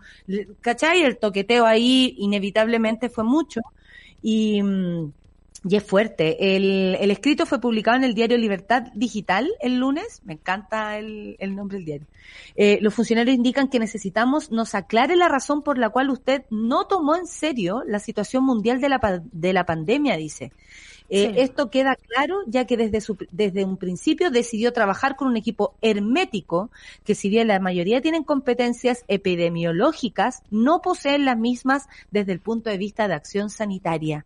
¿cachai? El toqueteo ahí inevitablemente fue mucho. Y, mm, y es fuerte. El, el, escrito fue publicado en el diario Libertad Digital el lunes. Me encanta el, el nombre del diario. Eh, los funcionarios indican que necesitamos nos aclare la razón por la cual usted no tomó en serio la situación mundial de la, de la pandemia, dice. Eh, sí. Esto queda claro ya que desde, su, desde un principio decidió trabajar con un equipo hermético que si bien la mayoría tienen competencias epidemiológicas, no poseen las mismas desde el punto de vista de acción sanitaria.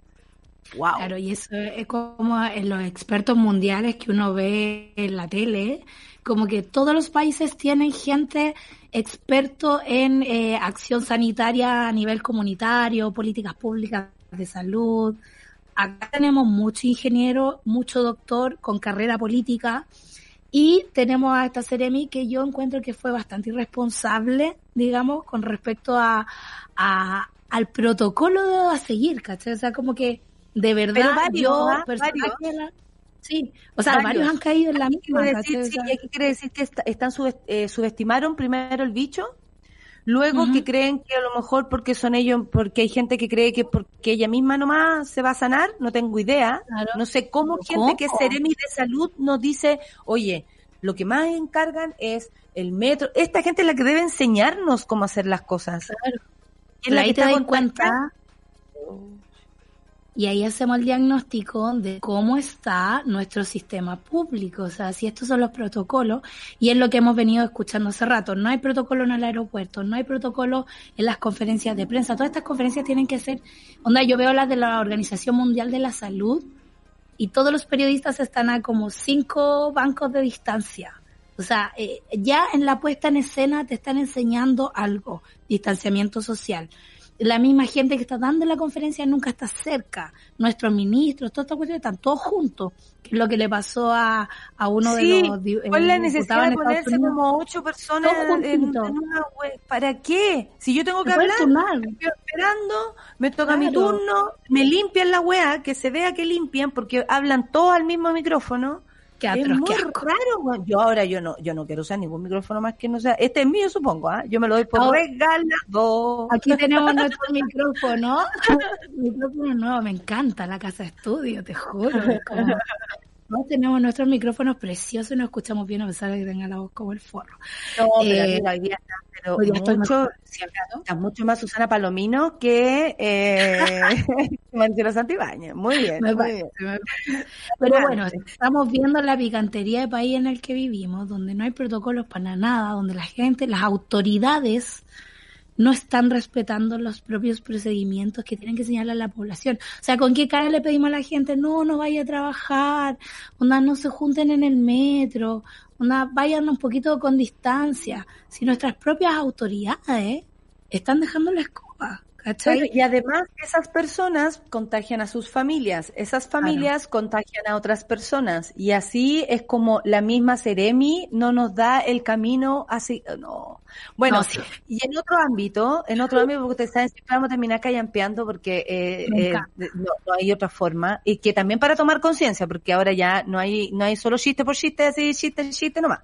Wow. Claro, y eso es como en los expertos mundiales que uno ve en la tele, como que todos los países tienen gente experto en eh, acción sanitaria a nivel comunitario, políticas públicas de salud. Acá tenemos mucho ingeniero, mucho doctor con carrera política y tenemos a esta Ceremi que yo encuentro que fue bastante irresponsable, digamos, con respecto a, a al protocolo a seguir, ¿cachai? O sea, como que de verdad varios, yo ¿ah? La, sí o sea varios. varios. han caído en la misma decir, sí, ¿qué quiere decir que está, están sub, eh, subestimaron primero el bicho luego uh -huh. que creen que a lo mejor porque son ellos porque hay gente que cree que porque ella misma nomás se va a sanar no tengo idea claro. no sé cómo, ¿Cómo gente que es seremi de salud nos dice oye lo que más encargan es el metro. Esta gente es la que debe enseñarnos cómo hacer las cosas. Claro. Y ahí te das cuenta. Y ahí hacemos el diagnóstico de cómo está nuestro sistema público. O sea, si estos son los protocolos, y es lo que hemos venido escuchando hace rato. No hay protocolo en el aeropuerto, no hay protocolo en las conferencias de prensa. Todas estas conferencias tienen que ser, onda, yo veo las de la Organización Mundial de la Salud, y todos los periodistas están a como cinco bancos de distancia. O sea, eh, ya en la puesta en escena te están enseñando algo, distanciamiento social la misma gente que está dando la conferencia nunca está cerca. Nuestros ministros, todas estas cuestiones están todos juntos. Que es lo que le pasó a, a uno de los ¿Cuál la necesidad de ponerse como ocho personas en, una web? ¿Para qué? Si yo tengo que hablar, estoy esperando, me toca mi turno, me limpian la wea, que se vea que limpian, porque hablan todos al mismo micrófono es muy raro, Yo ahora yo no, yo no quiero usar ningún micrófono más que no sea. Este es mío, supongo, ¿ah? Yo me lo doy por regalado. Aquí tenemos (laughs) nuestro micrófono. micrófono nuevo, me encanta la casa de estudio, te juro. No, tenemos nuestros micrófonos preciosos y nos escuchamos bien a pesar de que tenga la voz como el forro. No, pero eh, hoy día está, pero mucho, está mucho más Susana Palomino que eh, (laughs) Marcelo Santibáñez. Muy bien, muy bien. Pero bueno, estamos viendo la picantería de país en el que vivimos, donde no hay protocolos para nada, donde la gente, las autoridades no están respetando los propios procedimientos que tienen que señalar a la población. O sea, ¿con qué cara le pedimos a la gente? No, no vaya a trabajar, onda, no se junten en el metro, onda, vayan un poquito con distancia. Si nuestras propias autoridades están dejando la escoba y además esas personas contagian a sus familias, esas familias contagian a otras personas y así es como la misma Ceremi no nos da el camino así, no. Bueno, y en otro ámbito, en otro ámbito, porque ustedes saben, siempre vamos a terminar callampeando porque eh, eh no, hay otra forma y que también para tomar conciencia, porque ahora ya no hay no hay solo chiste por chiste, así chiste, chiste nomás.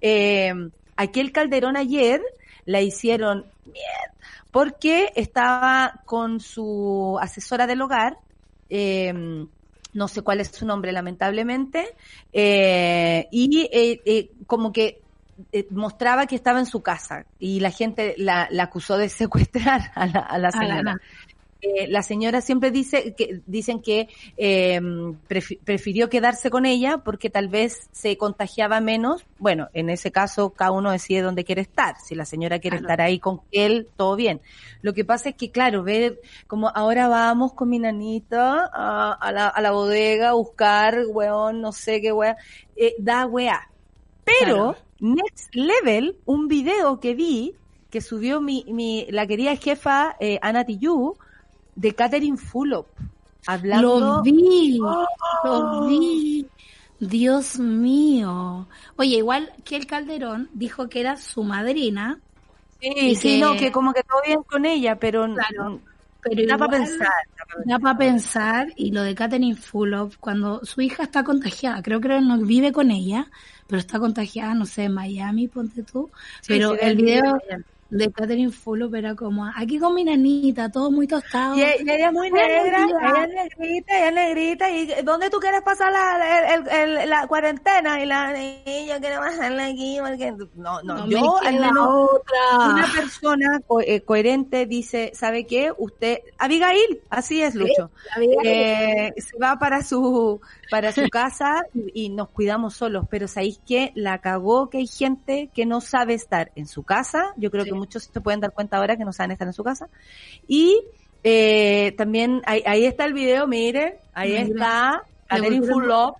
Eh, aquí el Calderón ayer la hicieron mierda porque estaba con su asesora del hogar, eh, no sé cuál es su nombre lamentablemente, eh, y eh, como que mostraba que estaba en su casa y la gente la, acusó de (laughs) secuestrar a la, a la señora. Eh, la señora siempre dice que dicen que eh, prefirió quedarse con ella porque tal vez se contagiaba menos. Bueno, en ese caso cada uno decide dónde quiere estar. Si la señora quiere estar ahí con él, todo bien. Lo que pasa es que, claro, ve como ahora vamos con mi nanita a, la, a la bodega a buscar, weón, no sé qué weá, eh, da weá. Pero, Next Level, un video que vi, que subió mi, mi la querida jefa eh, Ana Tijoux, de Catherine Fulop. Hablando... Lo vi, lo ¡Oh! vi. Dios mío. Oye, igual que el Calderón dijo que era su madrina. Sí, sí, no, que como que todo bien con ella, pero, pero da para pensar. Da para pensar, y lo de Catherine Fulop, cuando su hija está contagiada, creo que no vive con ella, pero está contagiada, no sé, en Miami, ponte tú. pero el video, de Catherine Fulop era como, aquí con mi nanita, todo muy tostado. Y, ella es muy negra, ella es negrita, ella es negrita, y ¿dónde tú quieres pasar la, el, la cuarentena? Y la niña quiere pasarla aquí, porque no, no, yo al menos otra. una persona eh, coherente dice, ¿sabe qué? Usted, Abigail, así es Lucho, eh, se va para su, para su (laughs) casa y, nos cuidamos solos, pero ¿sabéis que La cagó que hay gente que no sabe estar en su casa, yo creo que muchos se pueden dar cuenta ahora que no saben estar en su casa. Y eh, también ahí, ahí, está el video, miren, ahí está Catherine Full Love.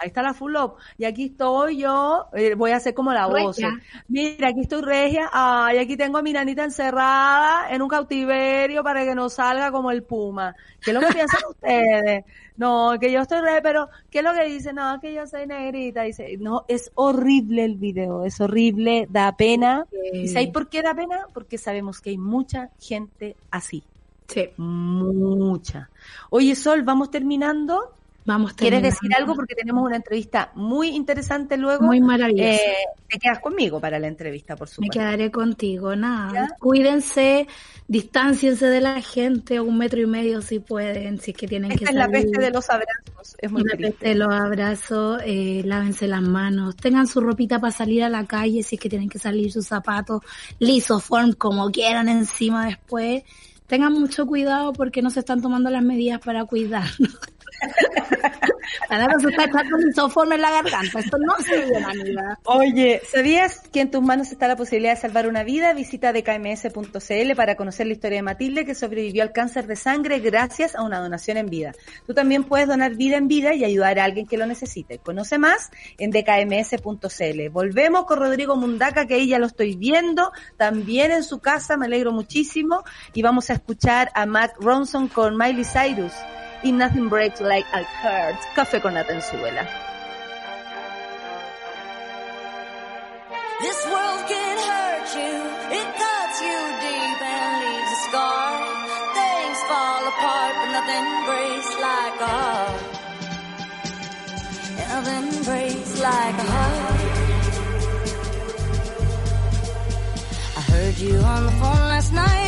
Ahí está la full love. Y aquí estoy yo, eh, voy a hacer como la voz. Mira, aquí estoy regia. Ay, aquí tengo a mi nanita encerrada en un cautiverio para que no salga como el puma. ¿Qué es lo que piensan (laughs) ustedes? No, que yo estoy re, pero ¿qué es lo que dice? No, que yo soy negrita. Dice, no, es horrible el video, es horrible, da pena. ¿Y sabes por qué da pena? Porque sabemos que hay mucha gente así. Sí. Mucha. Oye, Sol, vamos terminando. Vamos ¿Quieres decir algo? Porque tenemos una entrevista muy interesante luego. Muy maravillosa. Eh, te quedas conmigo para la entrevista, por supuesto. Me quedaré contigo, nada. Cuídense, distánciense de la gente, un metro y medio si pueden, si es que tienen Esta que es la peste de los abrazos, es muy La peste de los abrazos, eh, lávense las manos, tengan su ropita para salir a la calle, si es que tienen que salir sus zapatos, lisoform, como quieran encima después. Tengan mucho cuidado porque no se están tomando las medidas para cuidarnos. (laughs) Para se está echando en la garganta. Esto no se amiga. Oye, ¿sabías que en tus manos está la posibilidad de salvar una vida? Visita dkms.cl para conocer la historia de Matilde que sobrevivió al cáncer de sangre gracias a una donación en vida. Tú también puedes donar vida en vida y ayudar a alguien que lo necesite. Conoce más en dkms.cl. Volvemos con Rodrigo Mundaca, que ahí ya lo estoy viendo, también en su casa, me alegro muchísimo. Y vamos a escuchar a Matt Ronson con Miley Cyrus. Y Nothing Breaks Like a Heart. Café con Atenzuela. This world can hurt you, it cuts you deep and leaves a scar. Things fall apart, but nothing breaks like a heart. Nothing breaks like a heart. I heard you on the phone last night.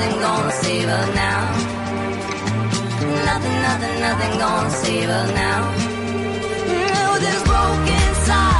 nothing, gonna save us now. Nothing, nothing, nothing gonna save us now. No, this broken silence,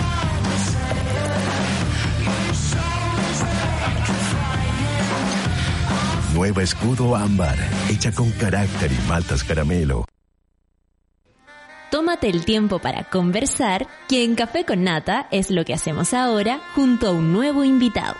Nueva Escudo Ámbar, hecha con carácter y maltas caramelo. Tómate el tiempo para conversar, que en Café con Nata es lo que hacemos ahora junto a un nuevo invitado.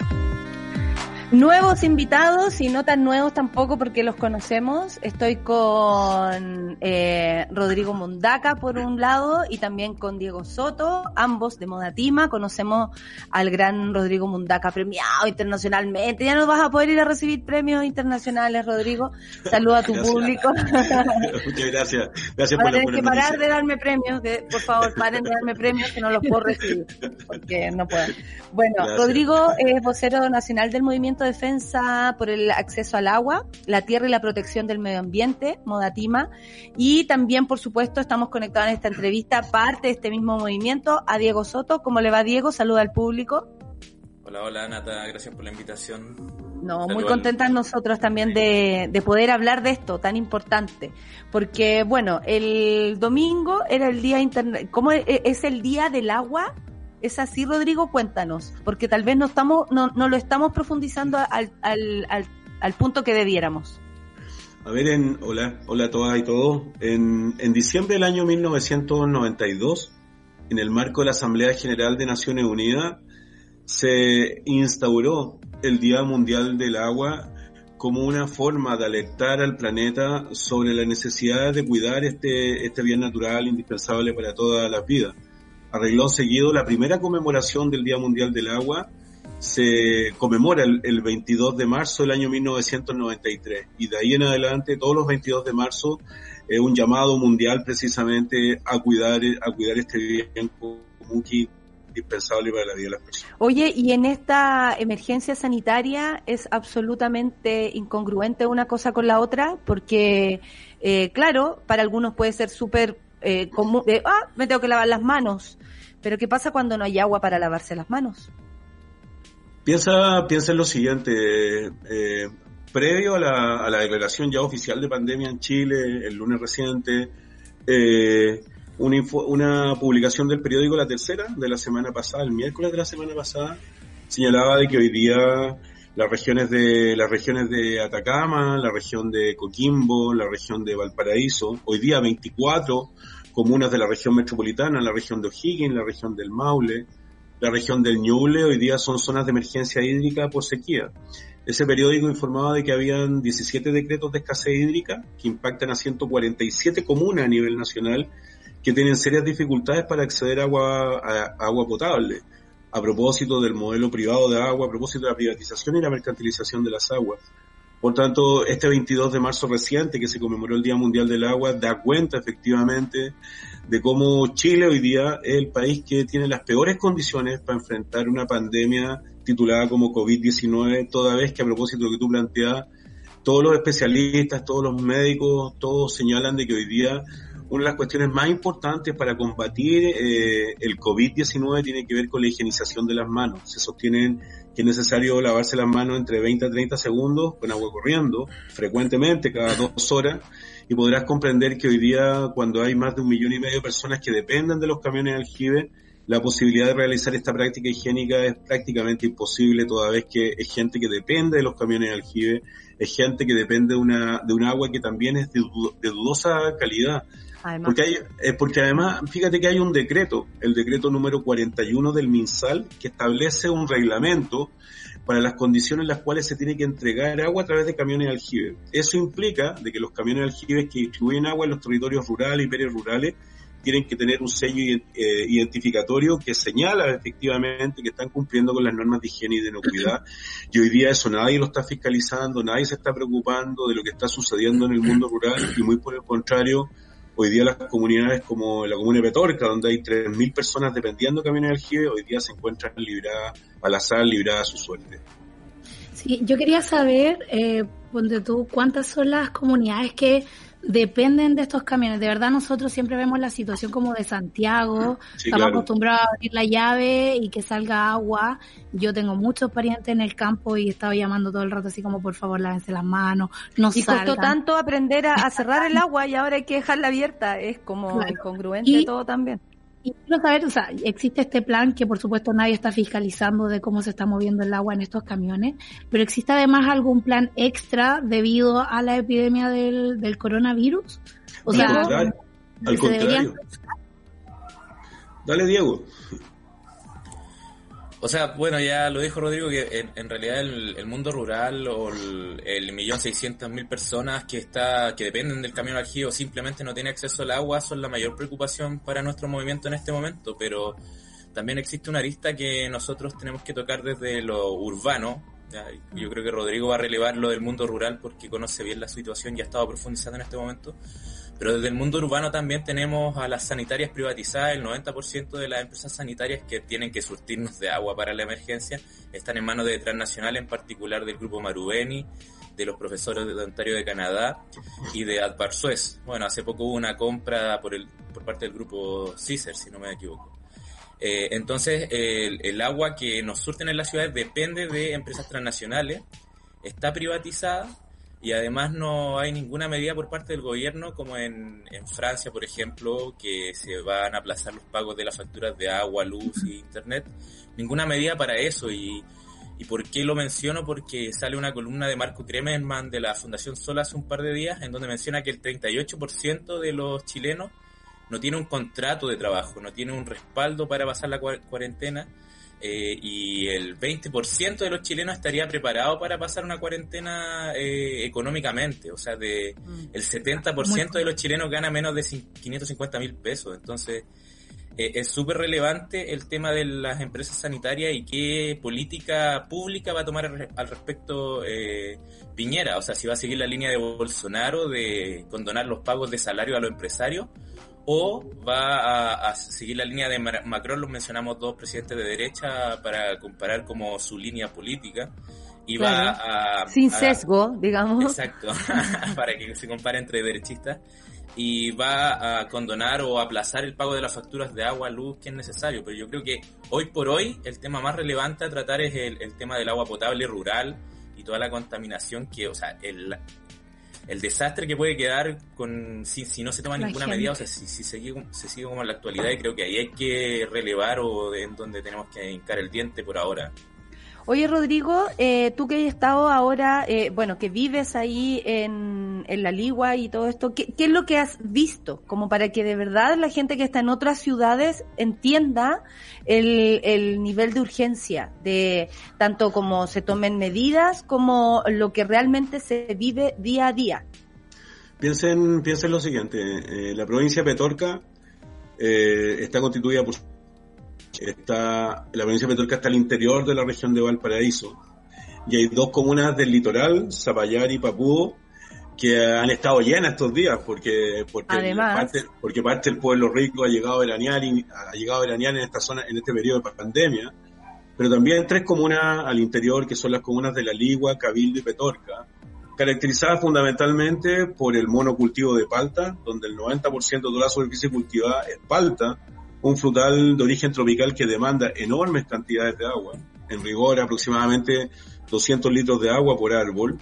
Nuevos invitados y no tan nuevos tampoco porque los conocemos. Estoy con eh, Rodrigo Mundaca por un lado y también con Diego Soto, ambos de Modatima. Conocemos al gran Rodrigo Mundaca, premiado internacionalmente. Ya no vas a poder ir a recibir premios internacionales, Rodrigo. Saluda a tu público. (laughs) Muchas gracias. Gracias por la que parar de darme premios, que, por favor, paren de darme premios que no los puedo recibir porque no puedo. Bueno, Rodrigo es vocero nacional del movimiento defensa por el acceso al agua, la tierra y la protección del medio ambiente, Modatima, y también, por supuesto, estamos conectados en esta entrevista, parte de este mismo movimiento, a Diego Soto. ¿Cómo le va, Diego? Saluda al público. Hola, hola, Nata, gracias por la invitación. No, muy contentas nosotros también de, de poder hablar de esto tan importante, porque, bueno, el domingo era el día internet, ¿cómo es el día del agua? ¿Es así, Rodrigo? Cuéntanos, porque tal vez no estamos, no, no lo estamos profundizando al, al, al, al, punto que debiéramos. A ver, en, hola, hola a todas y todos. En, en diciembre del año 1992, en el marco de la Asamblea General de Naciones Unidas, se instauró el Día Mundial del Agua como una forma de alertar al planeta sobre la necesidad de cuidar este, este bien natural indispensable para todas las vidas arregló seguido la primera conmemoración del Día Mundial del Agua se conmemora el, 22 de marzo del año 1993 y de ahí en adelante todos los 22 de marzo es un llamado mundial precisamente a cuidar a cuidar este bien común que indispensable para la vida de las personas. Oye, y en esta emergencia sanitaria es absolutamente incongruente una cosa con la otra, porque, eh, claro, para algunos puede ser súper eh, común, de, ah, me tengo que lavar las manos, pero ¿qué pasa cuando no hay agua para lavarse las manos? Piensa, piensa en lo siguiente, eh, previo a la, a la, declaración ya oficial de pandemia en Chile, el lunes reciente, eh, una, una publicación del periódico La Tercera de la semana pasada, el miércoles de la semana pasada, señalaba de que hoy día las regiones de las regiones de Atacama, la región de Coquimbo, la región de Valparaíso, hoy día 24 comunas de la región metropolitana, la región de O'Higgins, la región del Maule, la región del Ñuble, hoy día son zonas de emergencia hídrica por sequía. Ese periódico informaba de que habían 17 decretos de escasez hídrica que impactan a 147 comunas a nivel nacional que tienen serias dificultades para acceder a agua, a agua potable. A propósito del modelo privado de agua, a propósito de la privatización y la mercantilización de las aguas. Por tanto, este 22 de marzo reciente, que se conmemoró el Día Mundial del Agua, da cuenta efectivamente de cómo Chile hoy día es el país que tiene las peores condiciones para enfrentar una pandemia titulada como COVID-19, toda vez que a propósito de lo que tú planteas, todos los especialistas, todos los médicos, todos señalan de que hoy día una de las cuestiones más importantes para combatir eh, el COVID-19 tiene que ver con la higienización de las manos. Se sostienen que es necesario lavarse las manos entre 20 a 30 segundos con agua corriendo, frecuentemente, cada dos horas, y podrás comprender que hoy día, cuando hay más de un millón y medio de personas que dependen de los camiones de aljibe, la posibilidad de realizar esta práctica higiénica es prácticamente imposible, toda vez que es gente que depende de los camiones de aljibe, es gente que depende de una, de un agua que también es de, de dudosa calidad. Porque, hay, eh, porque además, fíjate que hay un decreto, el decreto número 41 del MinSal, que establece un reglamento para las condiciones en las cuales se tiene que entregar agua a través de camiones aljibe. Eso implica de que los camiones de aljibe que distribuyen agua en los territorios rurales y perirurales tienen que tener un sello eh, identificatorio que señala efectivamente que están cumpliendo con las normas de higiene y de inocuidad. Y hoy día eso nadie lo está fiscalizando, nadie se está preocupando de lo que está sucediendo en el mundo rural y muy por el contrario, Hoy día las comunidades como la comuna de Petorca, donde hay 3.000 personas dependiendo de camiones de aljibe, hoy día se encuentran libradas al azar, libradas a su suerte. Sí, yo quería saber, eh, tú, ¿cuántas son las comunidades que dependen de estos camiones. De verdad nosotros siempre vemos la situación como de Santiago, estamos acostumbrados a abrir la llave y que salga agua. Yo tengo muchos parientes en el campo y estaba llamando todo el rato así como por favor lávense las manos, no Y costó tanto aprender a, cerrar el agua y ahora hay que dejarla abierta, es como incongruente todo también. Y quiero saber, o sea, existe este plan que por supuesto nadie está fiscalizando de cómo se está moviendo el agua en estos camiones, pero existe además algún plan extra debido a la epidemia del, del coronavirus. O sea, al contrario. Dale, Diego. O sea, bueno, ya lo dijo Rodrigo que en, realidad el, mundo rural o el, millón seiscientas mil personas que está que dependen del camión o simplemente no tiene acceso al agua son la mayor preocupación para nuestro movimiento en este momento, pero también existe una arista que nosotros tenemos que tocar desde lo urbano. Yo creo que Rodrigo va a relevar lo del mundo rural porque conoce bien la situación y ha estado profundizando en este momento. Pero desde el mundo urbano también tenemos a las sanitarias privatizadas, el 90% de las empresas sanitarias que tienen que surtirnos de agua para la emergencia están en manos de Transnacional, en particular del grupo Marubeni, de los profesores de Ontario de Canadá y de Advar Suez. Bueno, hace poco hubo una compra por, el, por parte del grupo CISER, si no me equivoco. Eh, entonces, el, el, agua que nos surten en las ciudades depende de empresas transnacionales, está privatizada y además no hay ninguna medida por parte del gobierno como en, Francia, por ejemplo, que se van a aplazar los pagos de las facturas de agua, luz y internet. Ninguna medida para eso y, y ¿por qué lo menciono? Porque sale una columna de Marco Kremerman de la Fundación Sol hace un par de días en donde menciona que el 38% de los chilenos no tiene un contrato de trabajo, no tiene un respaldo para pasar la cuarentena eh, y el 20% de los chilenos estaría preparado para pasar una cuarentena eh, económicamente, o sea, de mm. el 70% de los chilenos gana menos de 550 mil pesos, entonces eh, es súper relevante el tema de las empresas sanitarias y qué política pública va a tomar al respecto Piñera, o sea, si va a seguir la línea de Bolsonaro de condonar los pagos de salario a los empresarios o va a, seguir la línea de Macron, los mencionamos dos presidentes de derecha para comparar como su línea política y va a... Sin sesgo, digamos. Exacto, (laughs) para que se compare entre derechistas y va a condonar o aplazar el pago de las facturas de agua, luz que es necesario. Pero yo creo que hoy por hoy el tema más relevante a tratar es el, el tema del agua potable rural y toda la contaminación que, o sea, el, el desastre que puede quedar con si, si no se toma ninguna medida, o sea, si, si se, sigue, se sigue como en la actualidad, y creo que ahí hay que relevar o en donde tenemos que hincar el diente por ahora. Oye, Rodrigo, eh, tú que has estado ahora, eh, bueno, que vives ahí en, en la Ligua y todo esto, ¿qué, es lo que has visto? Como para que de verdad la gente que está en otras ciudades entienda el, el nivel de urgencia, de tanto como se tomen medidas como lo que realmente se vive día a día. Piensen, piensen lo siguiente, eh, la provincia de Petorca está constituida por está, la provincia de Petorca está al interior de la región de Valparaíso. Y hay dos comunas del litoral, Zapallar y Papudo, que han estado llenas estos días porque porque parte, porque parte del pueblo rico ha llegado a veranear y ha llegado a veranear en esta zona en este periodo de pandemia pero también tres comunas al interior que son las comunas de La Ligua, Cabildo y Petorca caracterizadas fundamentalmente por el monocultivo de palta donde el 90% de toda la superficie cultivada es palta un frutal de origen tropical que demanda enormes cantidades de agua, en rigor aproximadamente 200 litros de agua por árbol,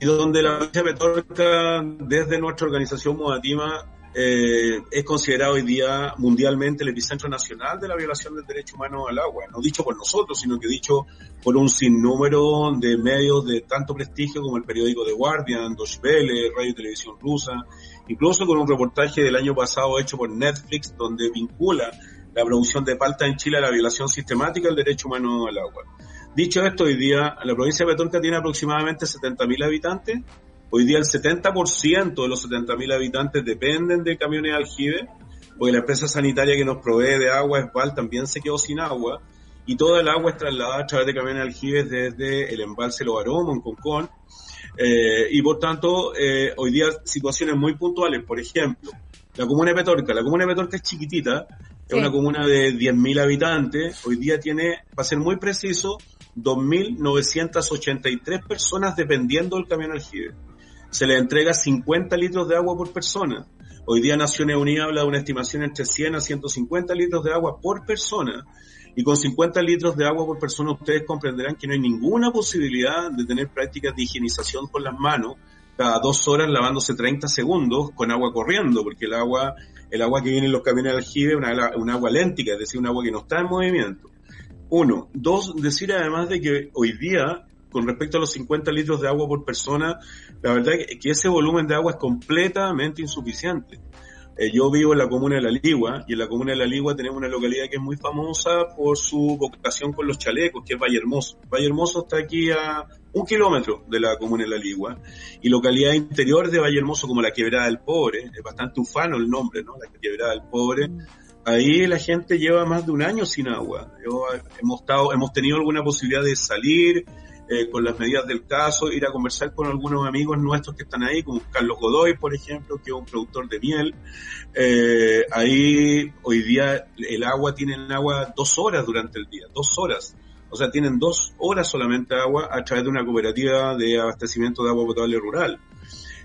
y donde la provincia de Petorca, desde nuestra organización Modatima, eh, es considerado hoy día mundialmente el epicentro nacional de la violación del derecho humano al agua. No dicho por nosotros, sino que dicho por un sinnúmero de medios de tanto prestigio como el periódico The Guardian, Deutsche Welle, Radio y Televisión Rusa, incluso con un reportaje del año pasado hecho por Netflix donde vincula la producción de palta en Chile a la violación sistemática del derecho humano al agua. Dicho esto, hoy día la provincia de Petorca tiene aproximadamente 70.000 habitantes. Hoy día el 70% de los 70.000 habitantes dependen de camiones de aljibe, porque la empresa sanitaria que nos provee de agua, Esval, también se quedó sin agua, y toda el agua es trasladada a través de camiones de aljibe desde el embalse Lo en Concón, eh, y por tanto, eh, hoy día situaciones muy puntuales, por ejemplo, la comuna de Petorca. La comuna de Petorca es chiquitita, es Sí. una comuna de 10.000 habitantes. Hoy día tiene, para ser muy preciso, 2.983 personas dependiendo del camión aljibe. Se le entrega 50 litros de agua por persona. Hoy día Naciones Unidas habla de una estimación entre 100 a 150 litros de agua por persona. Y con 50 litros de agua por persona ustedes comprenderán que no hay ninguna posibilidad de tener prácticas de higienización con las manos cada dos horas lavándose 30 segundos con agua corriendo, porque el agua, el agua que viene en los camiones de aljibe es una agua léntica, es decir, un agua que no está en movimiento. Uno. Dos, decir además de que hoy día, con respecto a los 50 litros de agua por persona, la verdad que, que ese volumen de agua es completamente insuficiente. Eh, yo vivo en la comuna de La Ligua y en la comuna de La Ligua tenemos una localidad que es muy famosa por su vocación con los chalecos, que es Valle Hermoso. Valle Hermoso está aquí a un kilómetro de la comuna de La Ligua y localidades interiores de Valle Hermoso como la Quebrada del Pobre, es bastante ufano el nombre, ¿no? La Quebrada del Pobre. Ahí la gente lleva más de un año sin agua. Hemos, estado, hemos tenido alguna posibilidad de salir, eh, con las medidas del caso, ir a conversar con algunos amigos nuestros que están ahí, como Carlos Godoy, por ejemplo, que es un productor de miel. Eh, ahí hoy día el agua tienen agua dos horas durante el día, dos horas. O sea, tienen dos horas solamente agua a través de una cooperativa de abastecimiento de agua potable rural.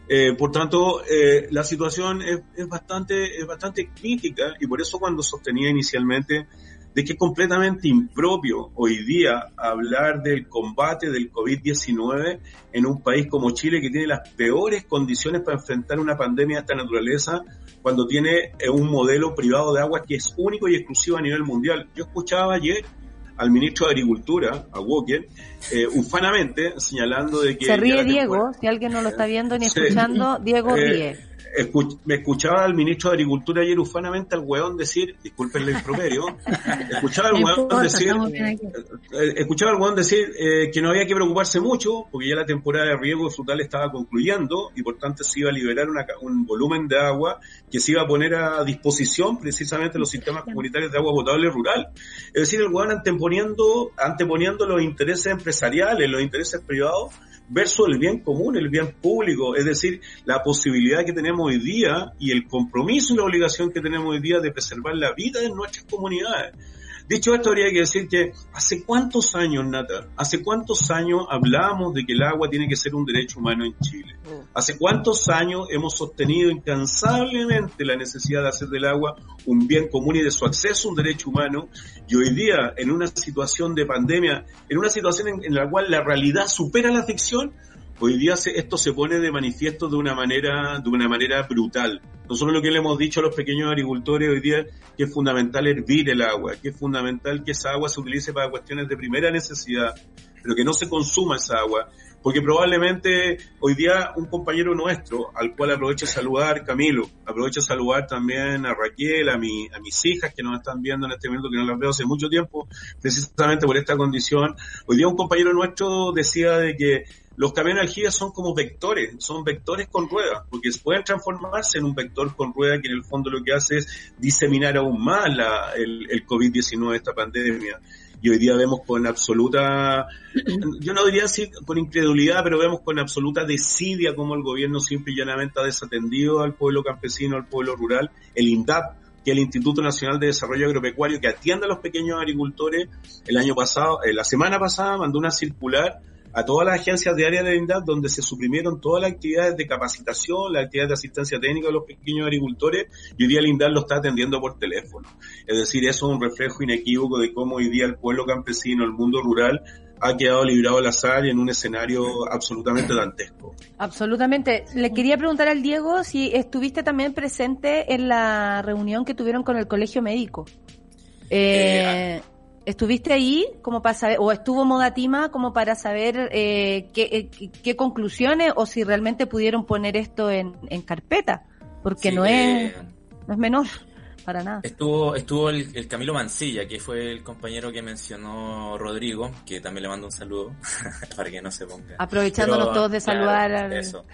Eh, por tanto, eh, la situación es, es, bastante, es bastante crítica y por eso cuando sostenía inicialmente de que es completamente impropio hoy día hablar del combate del COVID-19 en un país como Chile que tiene las peores condiciones para enfrentar una pandemia de esta naturaleza cuando tiene eh, un modelo privado de agua que es único y exclusivo a nivel mundial. Yo escuchaba ayer al ministro de Agricultura, a Walker, eh, ufanamente señalando de que... Se ríe Diego, si alguien no lo está viendo ni Sí. escuchando, Diego Eh, ríe. Escuch- me escuchaba al ministro de Agricultura ayer ufanamente al weón decir, disculpen el improperio, escuchaba al importa, decir, aquí. eh, escuchaba al weón decir eh, que no había que preocuparse mucho porque ya la temporada de riego frutal estaba concluyendo y por tanto se iba a liberar una un volumen de agua que se iba a poner a disposición precisamente los sistemas comunitarios de agua potable rural. Es decir, el weón anteponiendo, anteponiendo los intereses empresariales, los intereses privados versus el bien común, el bien público, es decir, la posibilidad que tenemos hoy día y el compromiso y la obligación que tenemos hoy día de preservar la vida de nuestras comunidades. Dicho esto, habría que decir que hace cuántos años, Nata, hace cuántos años hablamos de que el agua tiene que ser un derecho humano en Chile. Hace cuántos años hemos sostenido incansablemente la necesidad de hacer del agua un bien común y de su acceso un derecho humano. Y hoy día, en una situación de pandemia, en una situación en, en la cual la realidad supera la ficción, hoy día se- esto se pone de manifiesto de una manera, de una manera brutal. Nosotros lo que le hemos dicho a los pequeños agricultores hoy día que es fundamental hervir el agua, que es fundamental que esa agua se utilice para cuestiones de primera necesidad, pero que no se consuma esa agua, porque probablemente hoy día un compañero nuestro, al cual aprovecho de saludar, Camilo, aprovecho de saludar también a Raquel, a, mi, a mis hijas que nos están viendo en este momento, que no las veo hace mucho tiempo, precisamente por esta condición. Hoy día un compañero nuestro decía de que los camiones aljibe son como vectores, son vectores con ruedas, porque pueden transformarse en un vector con rueda que en el fondo lo que hace es diseminar aún más la, el, el COVID-19, esta pandemia. Y hoy día vemos con absoluta, (clears throat) yo no diría así con incredulidad, pero vemos con absoluta desidia cómo el gobierno simple y llanamente ha desatendido al pueblo campesino, al pueblo rural, el INDAP, que es el Instituto Nacional de Desarrollo Agropecuario, que atiende a los pequeños agricultores, el año pasado, eh, la semana pasada mandó una circular a todas las agencias de área de INDAP donde se suprimieron todas las actividades de capacitación, las actividades de asistencia técnica de los pequeños agricultores y hoy día el INDAP lo está atendiendo por teléfono. Es decir, eso es un reflejo inequívoco de cómo hoy día el pueblo campesino, el mundo rural, ha quedado librado al azar y en un escenario absolutamente dantesco. Absolutamente. Le quería preguntar al Diego si estuviste también presente en la reunión que tuvieron con el colegio médico. Eh, ¿Estuviste ahí como para saber, o estuvo Modatima como para saber eh, qué, eh, qué- qué conclusiones o si realmente pudieron poner esto en, en carpeta? Porque Sí, no, es, eh, no es menor, para nada. Estuvo, estuvo el, el Camilo Mancilla, que fue el compañero que mencionó Rodrigo, que también le mando un saludo, (laughs) para que no se ponga. Aprovechándonos Pero, todos de claro, saludar al- Eso,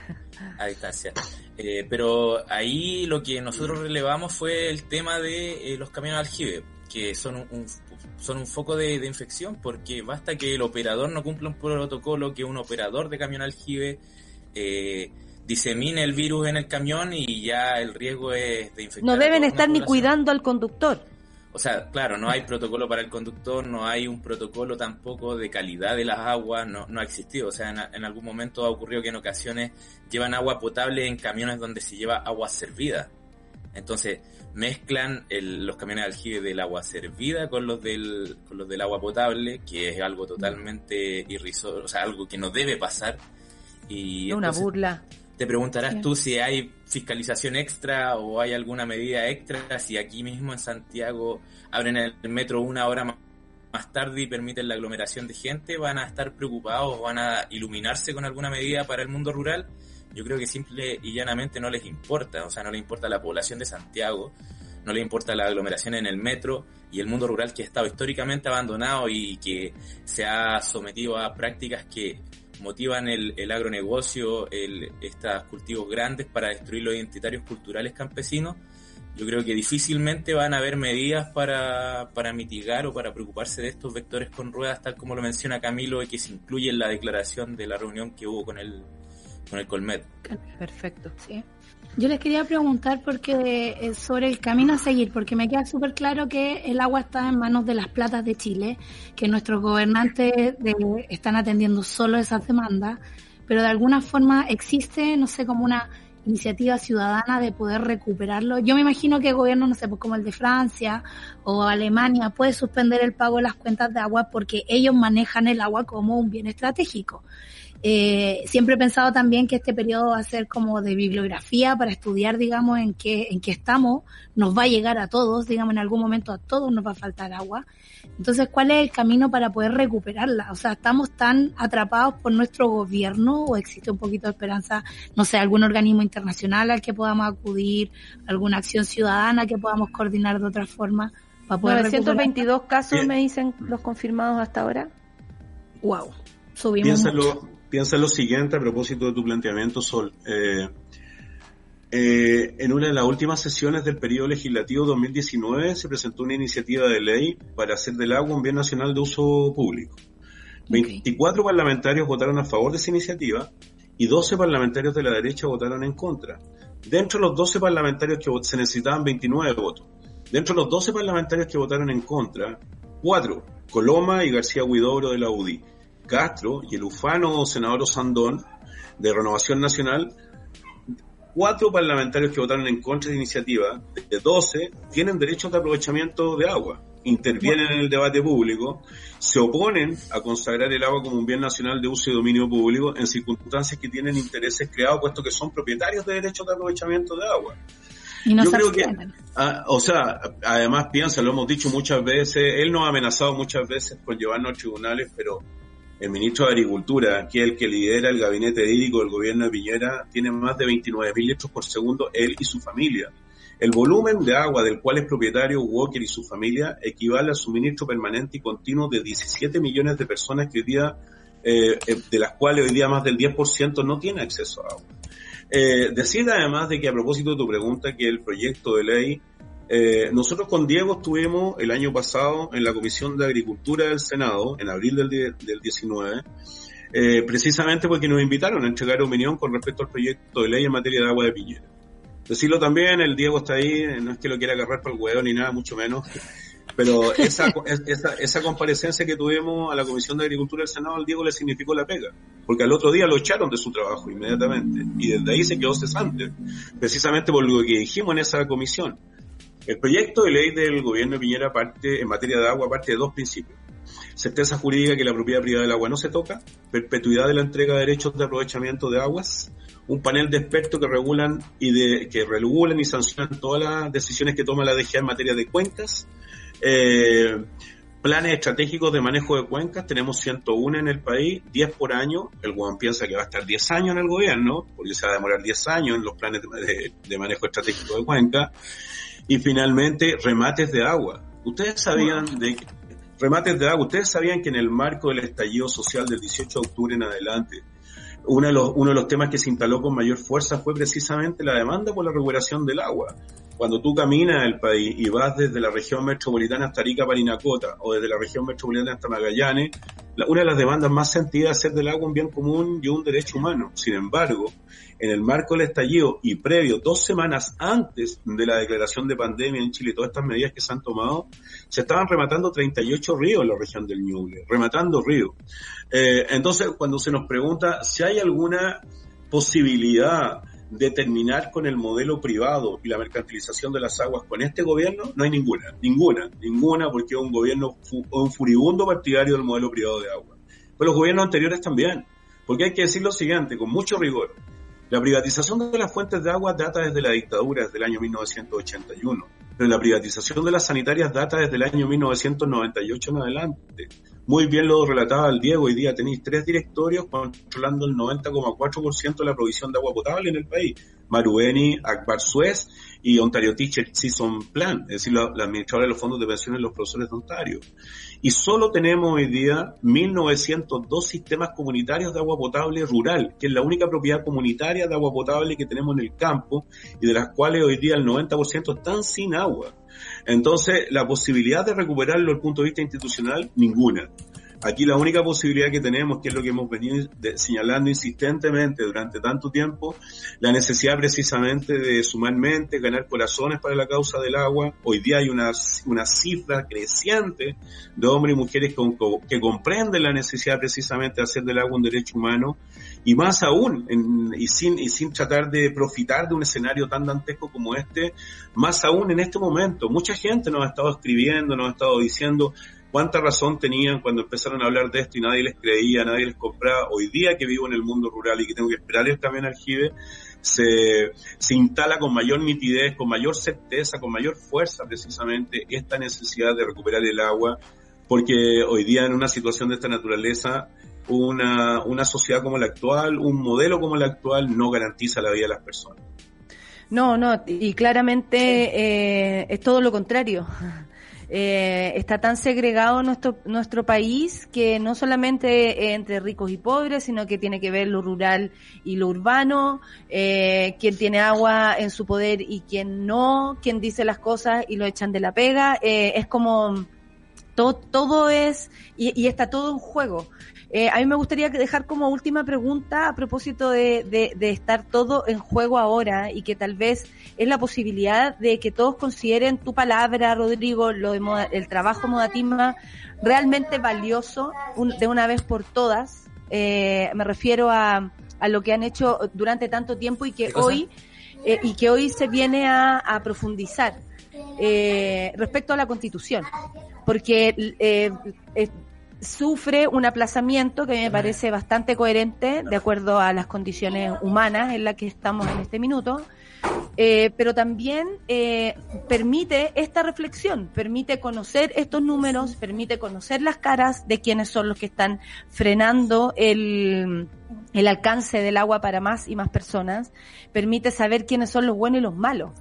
a distancia. Eh, pero ahí lo que nosotros relevamos fue el tema de eh, los camiones aljibe, que son un, un- son un foco de, de infección, porque basta que el operador no cumpla un protocolo, que un operador de camión aljibe eh, disemine el virus en el camión y ya el riesgo es de infectar. No deben estar ni cuidando al conductor. O sea, claro, no hay protocolo para el conductor, no hay un protocolo tampoco de calidad de las aguas, no, no ha existido. O sea, en, en algún momento ha ocurrido que en ocasiones llevan agua potable en camiones donde se lleva agua servida. Entonces, mezclan el- los camiones de aljibe del agua servida con los del, con los del agua potable, que es algo totalmente irrisorio, o sea, algo que no debe pasar. Y una burla. te preguntarás Sí. tú si hay fiscalización extra o hay alguna medida extra, si aquí mismo en Santiago abren el metro una hora ma- más tarde y permiten la aglomeración de gente, van a estar preocupados, van a iluminarse con alguna medida para el mundo rural. Yo creo que simple y llanamente no les importa, o sea, no le importa la población de Santiago, no le importa la aglomeración en el metro y el mundo rural que ha estado históricamente abandonado y que se ha sometido a prácticas que motivan el, el agronegocio, el, estos cultivos grandes para destruir los identitarios culturales campesinos, yo creo que difícilmente van a haber medidas para, para mitigar o para preocuparse de estos vectores con ruedas, tal como lo menciona Camilo, y que se incluye en la declaración de la reunión que hubo con el, con el Colmet. Perfecto. Sí. Yo les quería preguntar porque eh, sobre el camino a seguir, porque me queda súper claro que el agua está en manos de las platas de Chile, que nuestros gobernantes de- están atendiendo solo esas demandas, pero de alguna forma existe, no sé, como una iniciativa ciudadana de poder recuperarlo. Yo me imagino que el gobierno, no sé, pues como el de Francia o Alemania, puede suspender el pago de las cuentas de agua porque ellos manejan el agua como un bien estratégico. Eh, siempre he pensado también que este periodo va a ser como de bibliografía para estudiar, digamos, en qué, en qué estamos. Nos va a llegar a todos, digamos, en algún momento a todos nos va a faltar agua. Entonces, ¿cuál es el camino para poder recuperarla? O sea, ¿estamos tan atrapados por nuestro gobierno o existe un poquito de esperanza, no sé, algún organismo internacional al que podamos acudir, alguna acción ciudadana que podamos coordinar de otra forma para poder recuperar? 922 casos Bien. me dicen los confirmados hasta ahora. Wow, subimos Piensa mucho. Piensa lo siguiente a propósito de tu planteamiento, Sol. Eh, eh, en una de las últimas sesiones del periodo legislativo 2019 se presentó una iniciativa de ley para hacer del agua un bien nacional de uso público. 24 parlamentarios votaron a favor de esa iniciativa y 12 parlamentarios de la derecha votaron en contra. Dentro de los 12 parlamentarios que se necesitaban 29 votos. Dentro de los 12 parlamentarios que votaron en contra, 4, Coloma y García Huidobro de la UDI, Castro y el ufano senador Osandón de Renovación Nacional, cuatro parlamentarios que votaron en contra de la iniciativa, de 12, tienen derechos de aprovechamiento de agua, intervienen en el debate público, se oponen a consagrar el agua como un bien nacional de uso y dominio público en circunstancias que tienen intereses creados, puesto que son propietarios de derechos de aprovechamiento de agua. Y no Yo creo que, ah, o sea, además piensa, lo hemos dicho muchas veces, él nos ha amenazado muchas veces con llevarnos a tribunales, pero el ministro de Agricultura, que es el que lidera el gabinete hídrico del gobierno de Piñera, tiene más de 29 mil litros por segundo, él y su familia. El volumen de agua del cual es propietario Walker y su familia equivale al suministro permanente y continuo de 17 millones de personas que hoy día, eh, eh, de las cuales hoy día más del 10% no tiene acceso a agua. Eh, decir además de que a propósito de tu pregunta, que el proyecto de ley, eh, nosotros con Diego estuvimos el año pasado en la Comisión de Agricultura del Senado, en abril del, del 19, eh, precisamente porque nos invitaron a entregar opinión con respecto al proyecto de ley en materia de agua de Piñera. Decirlo también, el Diego está ahí, no es que lo quiera agarrar para el huevo ni nada, mucho menos. Pero esa, (laughs) esa, esa comparecencia que tuvimos a la Comisión de Agricultura del Senado, al Diego le significó la pega. Porque al otro día lo echaron de su trabajo inmediatamente. Y desde ahí se quedó cesante. Precisamente por lo que dijimos en esa comisión. El proyecto de ley del gobierno de Piñera parte, en materia de agua, parte de dos principios. Certeza jurídica que la propiedad privada del agua no se toca, perpetuidad de la entrega de derechos de aprovechamiento de aguas, un panel de expertos que regulan y de, que regulan y sancionan todas las decisiones que toma la DGA en materia de cuencas, eh, planes estratégicos de manejo de cuencas, tenemos 101 en el país, 10 por año, el Guam piensa que va a estar 10 años en el gobierno, porque se va a demorar 10 años en los planes de, de- manejo estratégico de cuencas, y finalmente remates de agua. Ustedes sabían de que- remates de agua, ustedes sabían que en el marco del estallido social del 18 de octubre en adelante, uno de los, uno de los temas que se instaló con mayor fuerza fue precisamente la demanda por la recuperación del agua. Cuando tú caminas el país y vas desde la región metropolitana hasta Arica, Parinacota, o desde la región metropolitana hasta Magallanes, una de las demandas más sentidas es hacer del agua un bien común y un derecho humano. Sin embargo, en el marco del estallido y previo, dos semanas antes de la declaración de pandemia en Chile, todas estas medidas que se han tomado, se estaban rematando 38 ríos en la región del Ñuble, rematando ríos. Eh, entonces, cuando se nos pregunta si hay alguna posibilidad de terminar con el modelo privado y la mercantilización de las aguas con este gobierno, no hay ninguna, ninguna, ninguna, porque es un gobierno, un furibundo partidario del modelo privado de agua. Pero los gobiernos anteriores también, porque hay que decir lo siguiente, con mucho rigor, la privatización de las fuentes de agua data desde la dictadura, desde el año 1981, pero la privatización de las sanitarias data desde el año 1998 en adelante. Muy bien lo relataba el Diego, hoy día tenéis tres directorios controlando el 90,4% de la provisión de agua potable en el país. Marueni, Akbar Suez y Ontario Teacher Season Plan, es decir, la, la administradora de los fondos de pensiones de los profesores de Ontario. Y solo tenemos hoy día 1.902 sistemas comunitarios de agua potable rural, que es la única propiedad comunitaria de agua potable que tenemos en el campo y de las cuales hoy día el 90% están sin agua. Entonces, la posibilidad de recuperarlo desde el punto de vista institucional, ninguna. Aquí la única posibilidad que tenemos, que es lo que hemos venido señalando insistentemente durante tanto tiempo, la necesidad precisamente de sumarmente ganar corazones para la causa del agua. Hoy día hay una, una cifra creciente de hombres y mujeres que comprenden la necesidad precisamente de hacer del agua un derecho humano y más aún, y, sin, y sin tratar de profitar de un escenario tan dantesco como este, más aún en este momento, mucha gente nos ha estado escribiendo, nos ha estado diciendo, cuánta razón tenían cuando empezaron a hablar de esto y nadie les creía, nadie les compraba. Hoy día que vivo en el mundo rural y que tengo que esperar el camión aljibe, se, se instala con mayor nitidez, con mayor certeza, con mayor fuerza precisamente esta necesidad de recuperar el agua, porque hoy día en una situación de esta naturaleza, una, una sociedad como la actual, un modelo como el actual, no garantiza la vida de las personas. No, no, y claramente eh, es todo lo contrario. (laughs) Eh, está tan segregado nuestro, nuestro país que no solamente entre ricos y pobres, sino que tiene que ver lo rural y lo urbano, eh, quien tiene agua en su poder y quien no, quien dice las cosas y lo echan de la pega, eh, es como todo, todo es, y, y está todo en juego. Eh, a mí me gustaría dejar como última pregunta a propósito de, de, estar todo en juego ahora y que tal vez es la posibilidad de que todos consideren tu palabra, Rodrigo, lo de el trabajo Modatisma realmente valioso de una vez por todas. Eh, me refiero a, a lo que han hecho durante tanto tiempo y que hoy eh, y que hoy se viene a, a profundizar eh, respecto a la Constitución, porque eh, sufre un aplazamiento que me parece bastante coherente de acuerdo a las condiciones humanas en las que estamos en este minuto, eh, pero también eh, permite esta reflexión, permite conocer estos números, permite conocer las caras de quienes son los que están frenando el, el alcance del agua para más y más personas, permite saber quiénes son los buenos y los malos.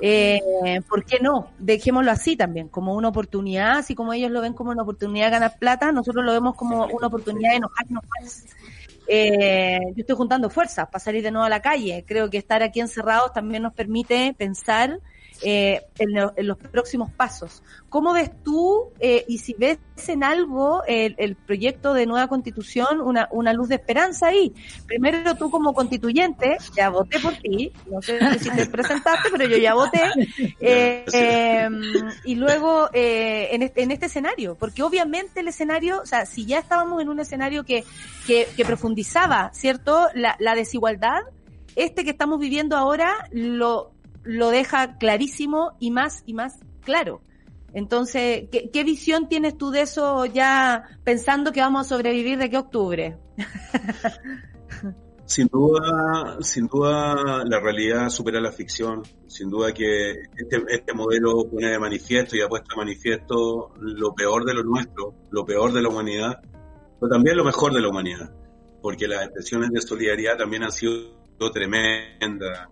Eh, ¿Por qué no? Dejémoslo así también, como una oportunidad, así como ellos lo ven como una oportunidad de ganar plata, nosotros lo vemos como una oportunidad de enojarnos más. Eh, yo estoy juntando fuerzas para salir de nuevo a la calle. Creo que estar aquí encerrados también nos permite pensar eh, en, los próximos pasos. ¿Cómo ves tú, eh, y si ves en algo el, proyecto de nueva constitución, una, una luz de esperanza ahí? Primero tú como constituyente, ya voté por ti, no sé si te (laughs) presentaste, pero yo ya voté, (laughs) eh, em, y luego en, este, en este escenario, porque obviamente el escenario, o sea, si ya estábamos en un escenario que, que, que profundizaba, ¿cierto?, la, la desigualdad, este que estamos viviendo ahora lo lo deja clarísimo y más y más claro. Entonces, ¿qué, visión tienes tú de eso ya pensando que vamos a sobrevivir de qué octubre? (laughs) Sin duda, sin duda la realidad supera la ficción. Sin duda que este, este modelo pone de manifiesto y ha puesto de manifiesto lo peor de lo nuestro, lo peor de la humanidad, pero también lo mejor de la humanidad, porque las expresiones de solidaridad también han sido tremendas.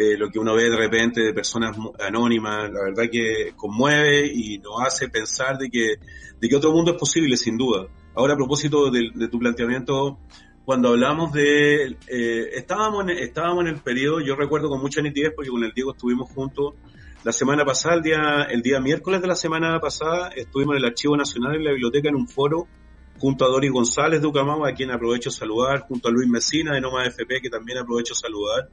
Eh, lo que uno ve de repente de personas anónimas, la verdad que conmueve y nos hace pensar de que, de que otro mundo es posible, sin duda. Ahora, a propósito de, tu planteamiento, cuando hablamos de... Eh, estábamos, en, estábamos en el periodo, yo recuerdo con mucha nitidez, porque con el Diego estuvimos juntos la semana pasada, el día, el día miércoles de la semana pasada, estuvimos en el Archivo Nacional en la biblioteca en un foro junto a Doris González de Ucamau, a quien aprovecho saludar, junto a Luis Mesina de Noma FP, que también aprovecho saludar,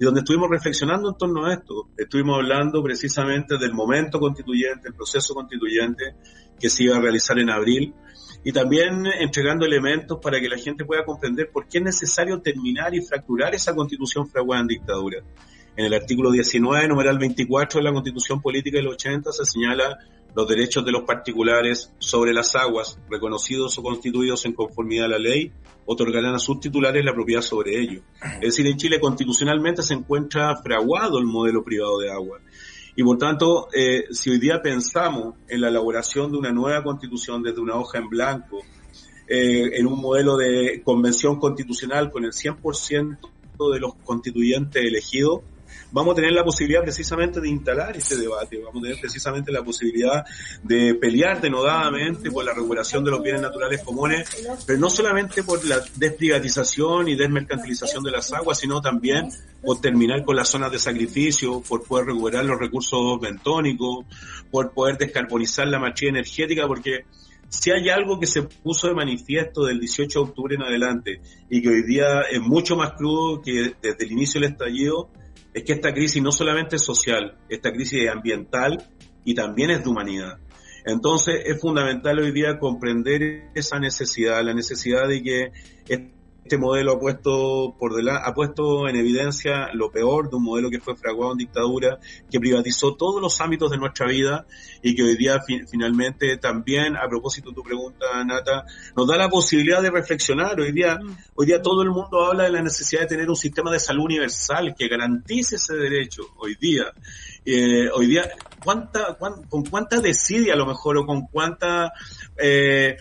y donde estuvimos reflexionando en torno a esto. Estuvimos hablando precisamente del momento constituyente, el proceso constituyente que se iba a realizar en abril, y también entregando elementos para que la gente pueda comprender por qué es necesario terminar y fracturar esa constitución fraguada en dictadura. En el artículo 19, numeral 24 de la Constitución Política del 80 se señala los derechos de los particulares sobre las aguas, reconocidos o constituidos en conformidad a la ley, otorgarán a sus titulares la propiedad sobre ellos. Es decir, en Chile constitucionalmente se encuentra fraguado el modelo privado de agua. Y por tanto, eh, si hoy día pensamos en la elaboración de una nueva constitución desde una hoja en blanco, eh, en un modelo de convención constitucional con el 100% de los constituyentes elegidos, vamos a tener la posibilidad precisamente de instalar este debate, vamos a tener precisamente la posibilidad de pelear denodadamente por la regulación de los bienes naturales comunes, pero no solamente por la desprivatización y desmercantilización de las aguas, sino también por terminar con las zonas de sacrificio, por poder recuperar los recursos bentónicos, por poder descarbonizar la matriz energética, porque si hay algo que se puso de manifiesto del 18 de octubre en adelante y que hoy día es mucho más crudo que desde el inicio del estallido, es que esta crisis no solamente es social, esta crisis es ambiental y también es de humanidad. Entonces es fundamental hoy día comprender esa necesidad, la necesidad de que este modelo ha puesto por delante, ha puesto en evidencia lo peor de un modelo que fue fraguado en dictadura, que privatizó todos los ámbitos de nuestra vida y que hoy día finalmente también, a propósito de tu pregunta, Nata, nos da la posibilidad de reflexionar. Hoy día, hoy día todo el mundo habla de la necesidad de tener un sistema de salud universal que garantice ese derecho. Hoy día, eh, hoy día, ¿cuánta, con cuánta desidia a lo mejor o con cuánta eh,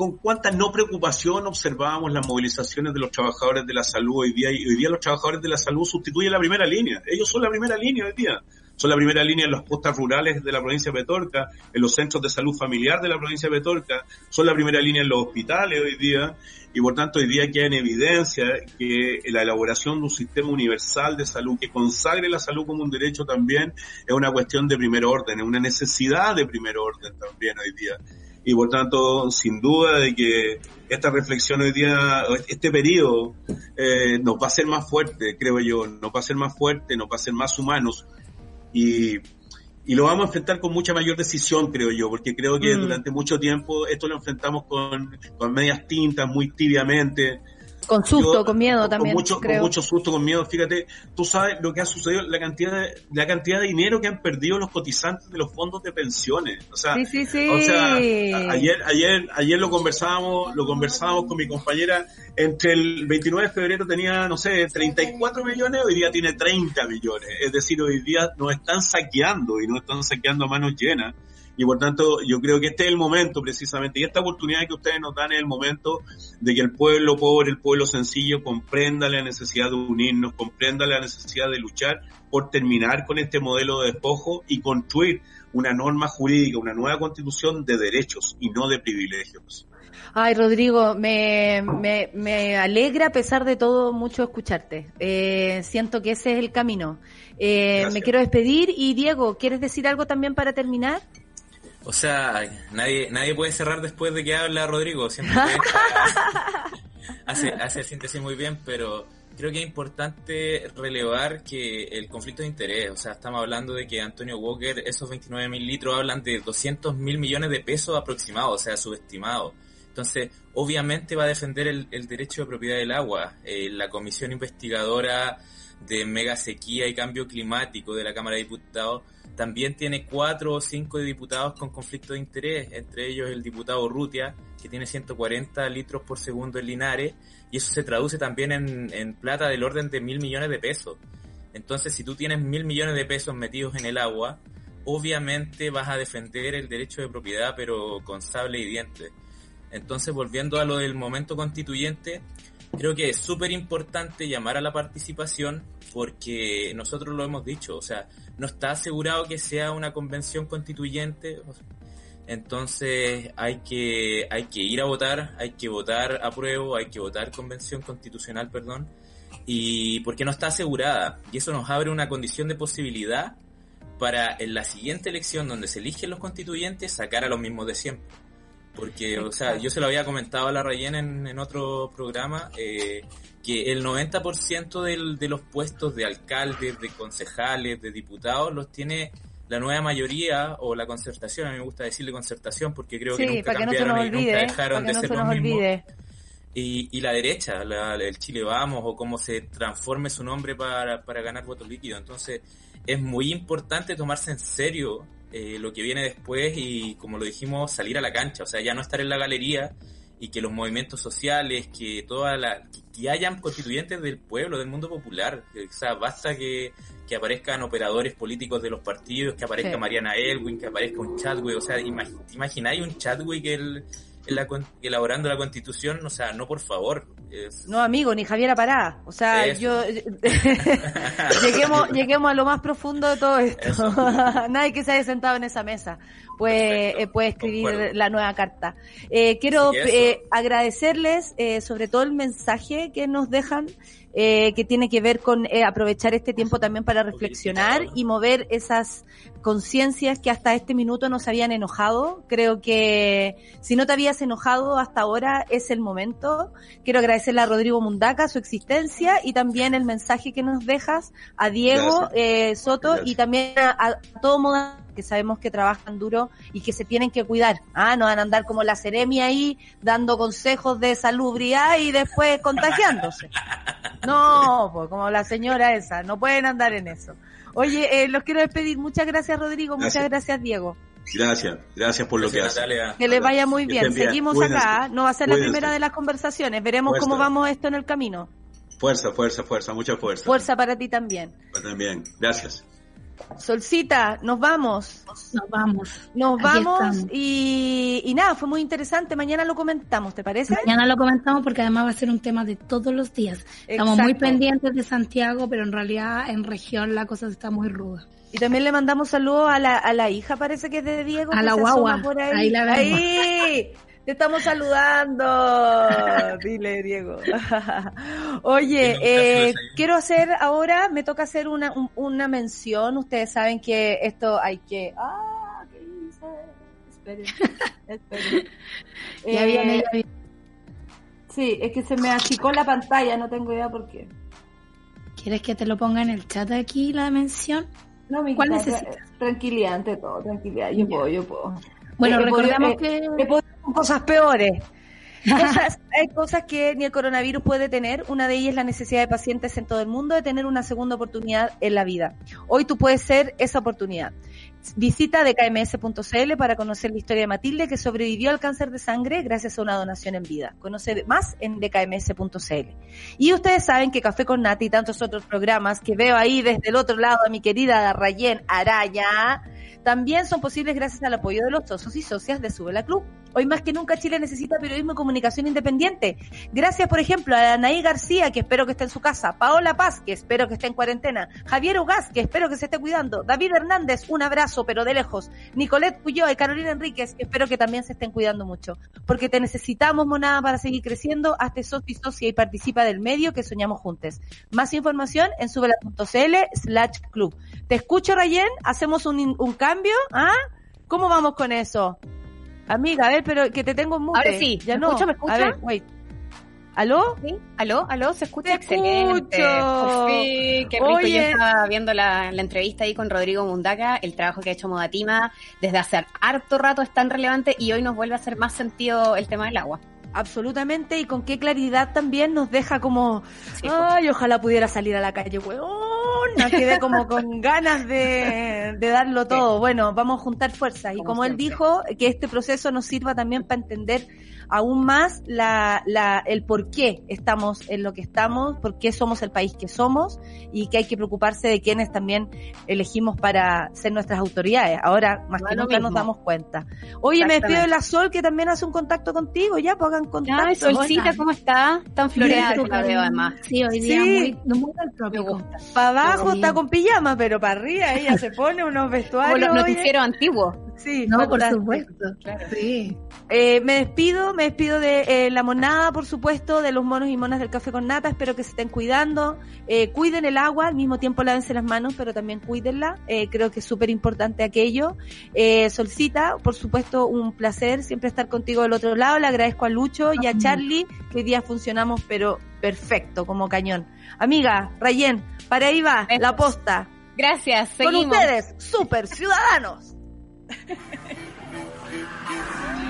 con cuánta no preocupación observábamos las movilizaciones de los trabajadores de la salud hoy día, y hoy día los trabajadores de la salud sustituyen la primera línea. Ellos son la primera línea hoy día. Son la primera línea en las postas rurales de la provincia de Petorca, en los centros de salud familiar de la provincia de Petorca, son la primera línea en los hospitales hoy día, y por tanto hoy día queda en evidencia que la elaboración de un sistema universal de salud que consagre la salud como un derecho también es una cuestión de primer orden, es una necesidad de primer orden también hoy día y por tanto, sin duda de que esta reflexión hoy día, este periodo, eh, nos va a hacer más fuerte, creo yo, nos va a hacer más fuerte, nos va a hacer más humanos y, y lo vamos a enfrentar con mucha mayor decisión, creo yo, porque creo que Mm. durante mucho tiempo esto lo enfrentamos con, con medias tintas, muy tibiamente, Con susto, yo, con miedo con también, mucho, creo. Con mucho susto, con miedo. Fíjate, tú sabes lo que ha sucedido, la cantidad de, la cantidad de dinero que han perdido los cotizantes de los fondos de pensiones. O sea, Sí, sí, sí. o sea, ayer, ayer, ayer lo conversábamos, lo conversábamos con mi compañera. Entre el 29 de febrero tenía, no sé, 34 millones, hoy día tiene 30 millones. Es decir, hoy día nos están saqueando y nos están saqueando a manos llenas. Y por tanto, yo creo que este es el momento precisamente, y esta oportunidad que ustedes nos dan es el momento de que el pueblo pobre, el pueblo sencillo, comprenda la necesidad de unirnos, comprenda la necesidad de luchar por terminar con este modelo de despojo y construir una norma jurídica, una nueva constitución de derechos y no de privilegios. Ay, Rodrigo, me, me, me alegra a pesar de todo mucho escucharte. Eh, siento que ese es el camino. Eh, me quiero despedir y Diego, ¿quieres decir algo también para terminar? O sea, nadie, nadie puede cerrar después de que habla Rodrigo. Siempre (laughs) hace, hace síntesis muy bien, pero creo que es importante relevar que el conflicto de interés, o sea, estamos hablando de que Antonio Walker, esos 29 mil litros hablan de 200 mil millones de pesos aproximados, o sea, subestimados. Entonces, obviamente va a defender el, el derecho de propiedad del agua. Eh, la comisión investigadora de mega sequía y cambio climático de la Cámara de Diputados también tiene cuatro o cinco diputados con conflicto de interés, entre ellos el diputado Rutia, que tiene 140 litros por segundo en Linares, y eso se traduce también en, en plata del orden de mil millones de pesos. Entonces, si tú tienes mil millones de pesos metidos en el agua, obviamente vas a defender el derecho de propiedad, pero con sable y dientes. Entonces, volviendo a lo del momento constituyente, creo que es súper importante llamar a la participación porque nosotros lo hemos dicho, o sea, no está asegurado que sea una convención constituyente, entonces hay que, hay que ir a votar, hay que votar apruebo, hay que votar convención constitucional, perdón, y porque no está asegurada, y eso nos abre una condición de posibilidad para en la siguiente elección donde se eligen los constituyentes sacar a los mismos de siempre. Porque, o sea, yo se lo había comentado a la Rayen en, en otro programa, eh, que el 90% del, de los puestos de alcaldes, de concejales, de diputados, los tiene la nueva mayoría o la concertación, a mí me gusta decirle concertación porque creo que nunca que no cambiaron y nunca olvide, dejaron de no ser se los mismos. olvide. Y, y la derecha, la- el Chile Vamos o cómo se transforme su nombre para, para ganar votos líquidos. Entonces es muy importante tomarse en serio eh, lo que viene después y, como lo dijimos, salir a la cancha. O sea, ya no estar en la galería y que los movimientos sociales, que toda la, que, hayan constituyentes del pueblo, del mundo popular. O sea, basta que, que aparezcan operadores políticos de los partidos, que aparezca Sí. Mariana Elwin, que aparezca un Chadwick. O sea, imag- ¿te imagináis un Chadwick el, la elaborando la constitución? O sea, no, por favor. Es- No, amigo, ni Javiera Pará. O sea, Eso. yo. (laughs) (laughs) lleguemos, lleguemos a lo más profundo de todo esto. (laughs) Nadie que se haya sentado en esa mesa puede, eh, puede escribir concuerdo. la nueva carta. Eh, quiero eh, agradecerles eh, sobre todo el mensaje que nos dejan. eh, que tiene que ver con eh, aprovechar este tiempo también para reflexionar y mover esas conciencias que hasta este minuto no se habían enojado. Creo que si no te habías enojado hasta ahora es el momento. Quiero agradecerle a Rodrigo Mundaca su existencia y también el mensaje que nos dejas a Diego eh, Soto Gracias. y también a, a todo modo que sabemos que trabajan duro y que se tienen que cuidar. Ah, no van a andar como la Ceremi ahí dando consejos de salubridad y después contagiándose. No, pues como la señora esa, no pueden andar en eso. Oye, eh, los quiero despedir. Muchas gracias Rodrigo, muchas Gracias. Diego. Gracias, gracias por lo que hacen. Natalia. Que les vaya muy bien. Seguimos acá. No va a ser la primera de las conversaciones. Veremos Fuerza. cómo vamos esto en el camino. Fuerza, fuerza, fuerza, mucha fuerza. Fuerza para ti también. También, gracias. Solcita, nos vamos. Nos vamos. Nos vamos y, y nada, fue muy interesante. Mañana lo comentamos, ¿te parece? Mañana lo comentamos porque además va a ser un tema de todos los días. Estamos muy pendientes de Santiago, pero en realidad en región la cosa está muy ruda. Y también le mandamos saludos a la, a la hija, parece que es de Diego. A la guagua. Por ahí. Ahí la vemos. Ahí. Te estamos saludando. (laughs) Dile, Diego. (laughs) Oye, eh, quiero hacer ahora, me toca hacer una, un- una mención. Ustedes saben que esto hay que... Ah, ¿qué hice? Esperen, (laughs) esperen. Ya Eh, viene, ya viene. Sí, es que se me achicó la pantalla, no tengo idea por qué. ¿Quieres que te lo ponga en el chat aquí la mención? No, mi ¿Cuál necesitas? Tranquilidad ante todo, tranquilidad. Yo puedo, yo puedo. Bueno, Eh, podido- eh, que... con cosas peores. (laughs) Cosas- hay cosas que ni el coronavirus puede tener. Una de ellas es la necesidad de pacientes en todo el mundo de tener una segunda oportunidad en la vida. Hoy tú puedes ser esa oportunidad. Visita dkms.cl para conocer la historia de Matilde que sobrevivió al cáncer de sangre gracias a una donación en vida. Conoce más en dkms.cl. Y ustedes saben que Café con Nati y tantos otros programas que veo ahí desde el otro lado a mi querida Rayen Araya también son posibles gracias al apoyo de los socios y socias de Sube la Club. Hoy más que nunca Chile necesita periodismo y comunicación independiente. Gracias, por ejemplo, a Anaí García, que espero que esté en su casa, Paola Paz, que espero que esté en cuarentena, Javier Ugaz, que espero que se esté cuidando, David Hernández, un abrazo, pero de lejos, Nicolette Puyo y Carolina Enríquez, que espero que también se estén cuidando mucho, porque te necesitamos, monada, para seguir creciendo. Hazte socio y socia y participa del medio que soñamos juntos. Más información en subela.cl slash club. Te escucho, Rayen, hacemos un, un cambio, ¿ah? ¿Cómo vamos con eso? Amiga, a ver, pero que te tengo en mute. Ahora sí, ya ¿me no. escucha, me escucha? A ver, wait. ¿Aló? ¿Sí? ¿Aló? ¿Aló? ¿Se escucha? Te Excelente. escucho. Fin, qué rico. Oye. Yo estaba viendo la, la entrevista ahí con Rodrigo Mundaca, el trabajo que ha hecho Modatima desde hace harto rato es tan relevante y hoy nos vuelve a hacer más sentido el tema del agua. Absolutamente, y con qué claridad también nos deja como, Sí, ay, ojalá pudiera salir a la calle, weón. Quedé como con (laughs) ganas de, de darlo todo. Bueno, vamos a juntar fuerzas. Y Como como él dijo, que este proceso nos sirva también para entender aún más la, la, el por qué estamos en lo que estamos, por qué somos el país que somos y que hay que preocuparse de quienes también elegimos para ser nuestras autoridades. Ahora, más No que nunca nos damos cuenta. Oye, me despido de la Sol, que también hace un contacto contigo. Ya, pues hagan contacto. Ay, Solcita. ¿cómo está? Tan floreada que la veo además. Sí, hoy día Sí. muy, muy trópico. gusta. Para abajo está bien. con pijama, pero para arriba ella se pone unos Como vestuarios. los oye. noticieros antiguos. Sí, No, por supuesto. Claro. Sí. Eh, me despido, me despido de eh, la monada, por supuesto, de los monos y monas del café con nata. Espero que se estén cuidando. Eh, cuiden el agua, al mismo tiempo lávense las manos, pero también cuídenla. Eh, creo que es súper importante aquello. Eh, Solcita, por supuesto, un placer siempre estar contigo del otro lado. Le agradezco a Lucho y a Charlie, que hoy día funcionamos, pero perfecto, como cañón. Amiga, Rayen, para ahí va, la posta. Gracias, Con seguimos. ustedes, super ciudadanos. (laughs)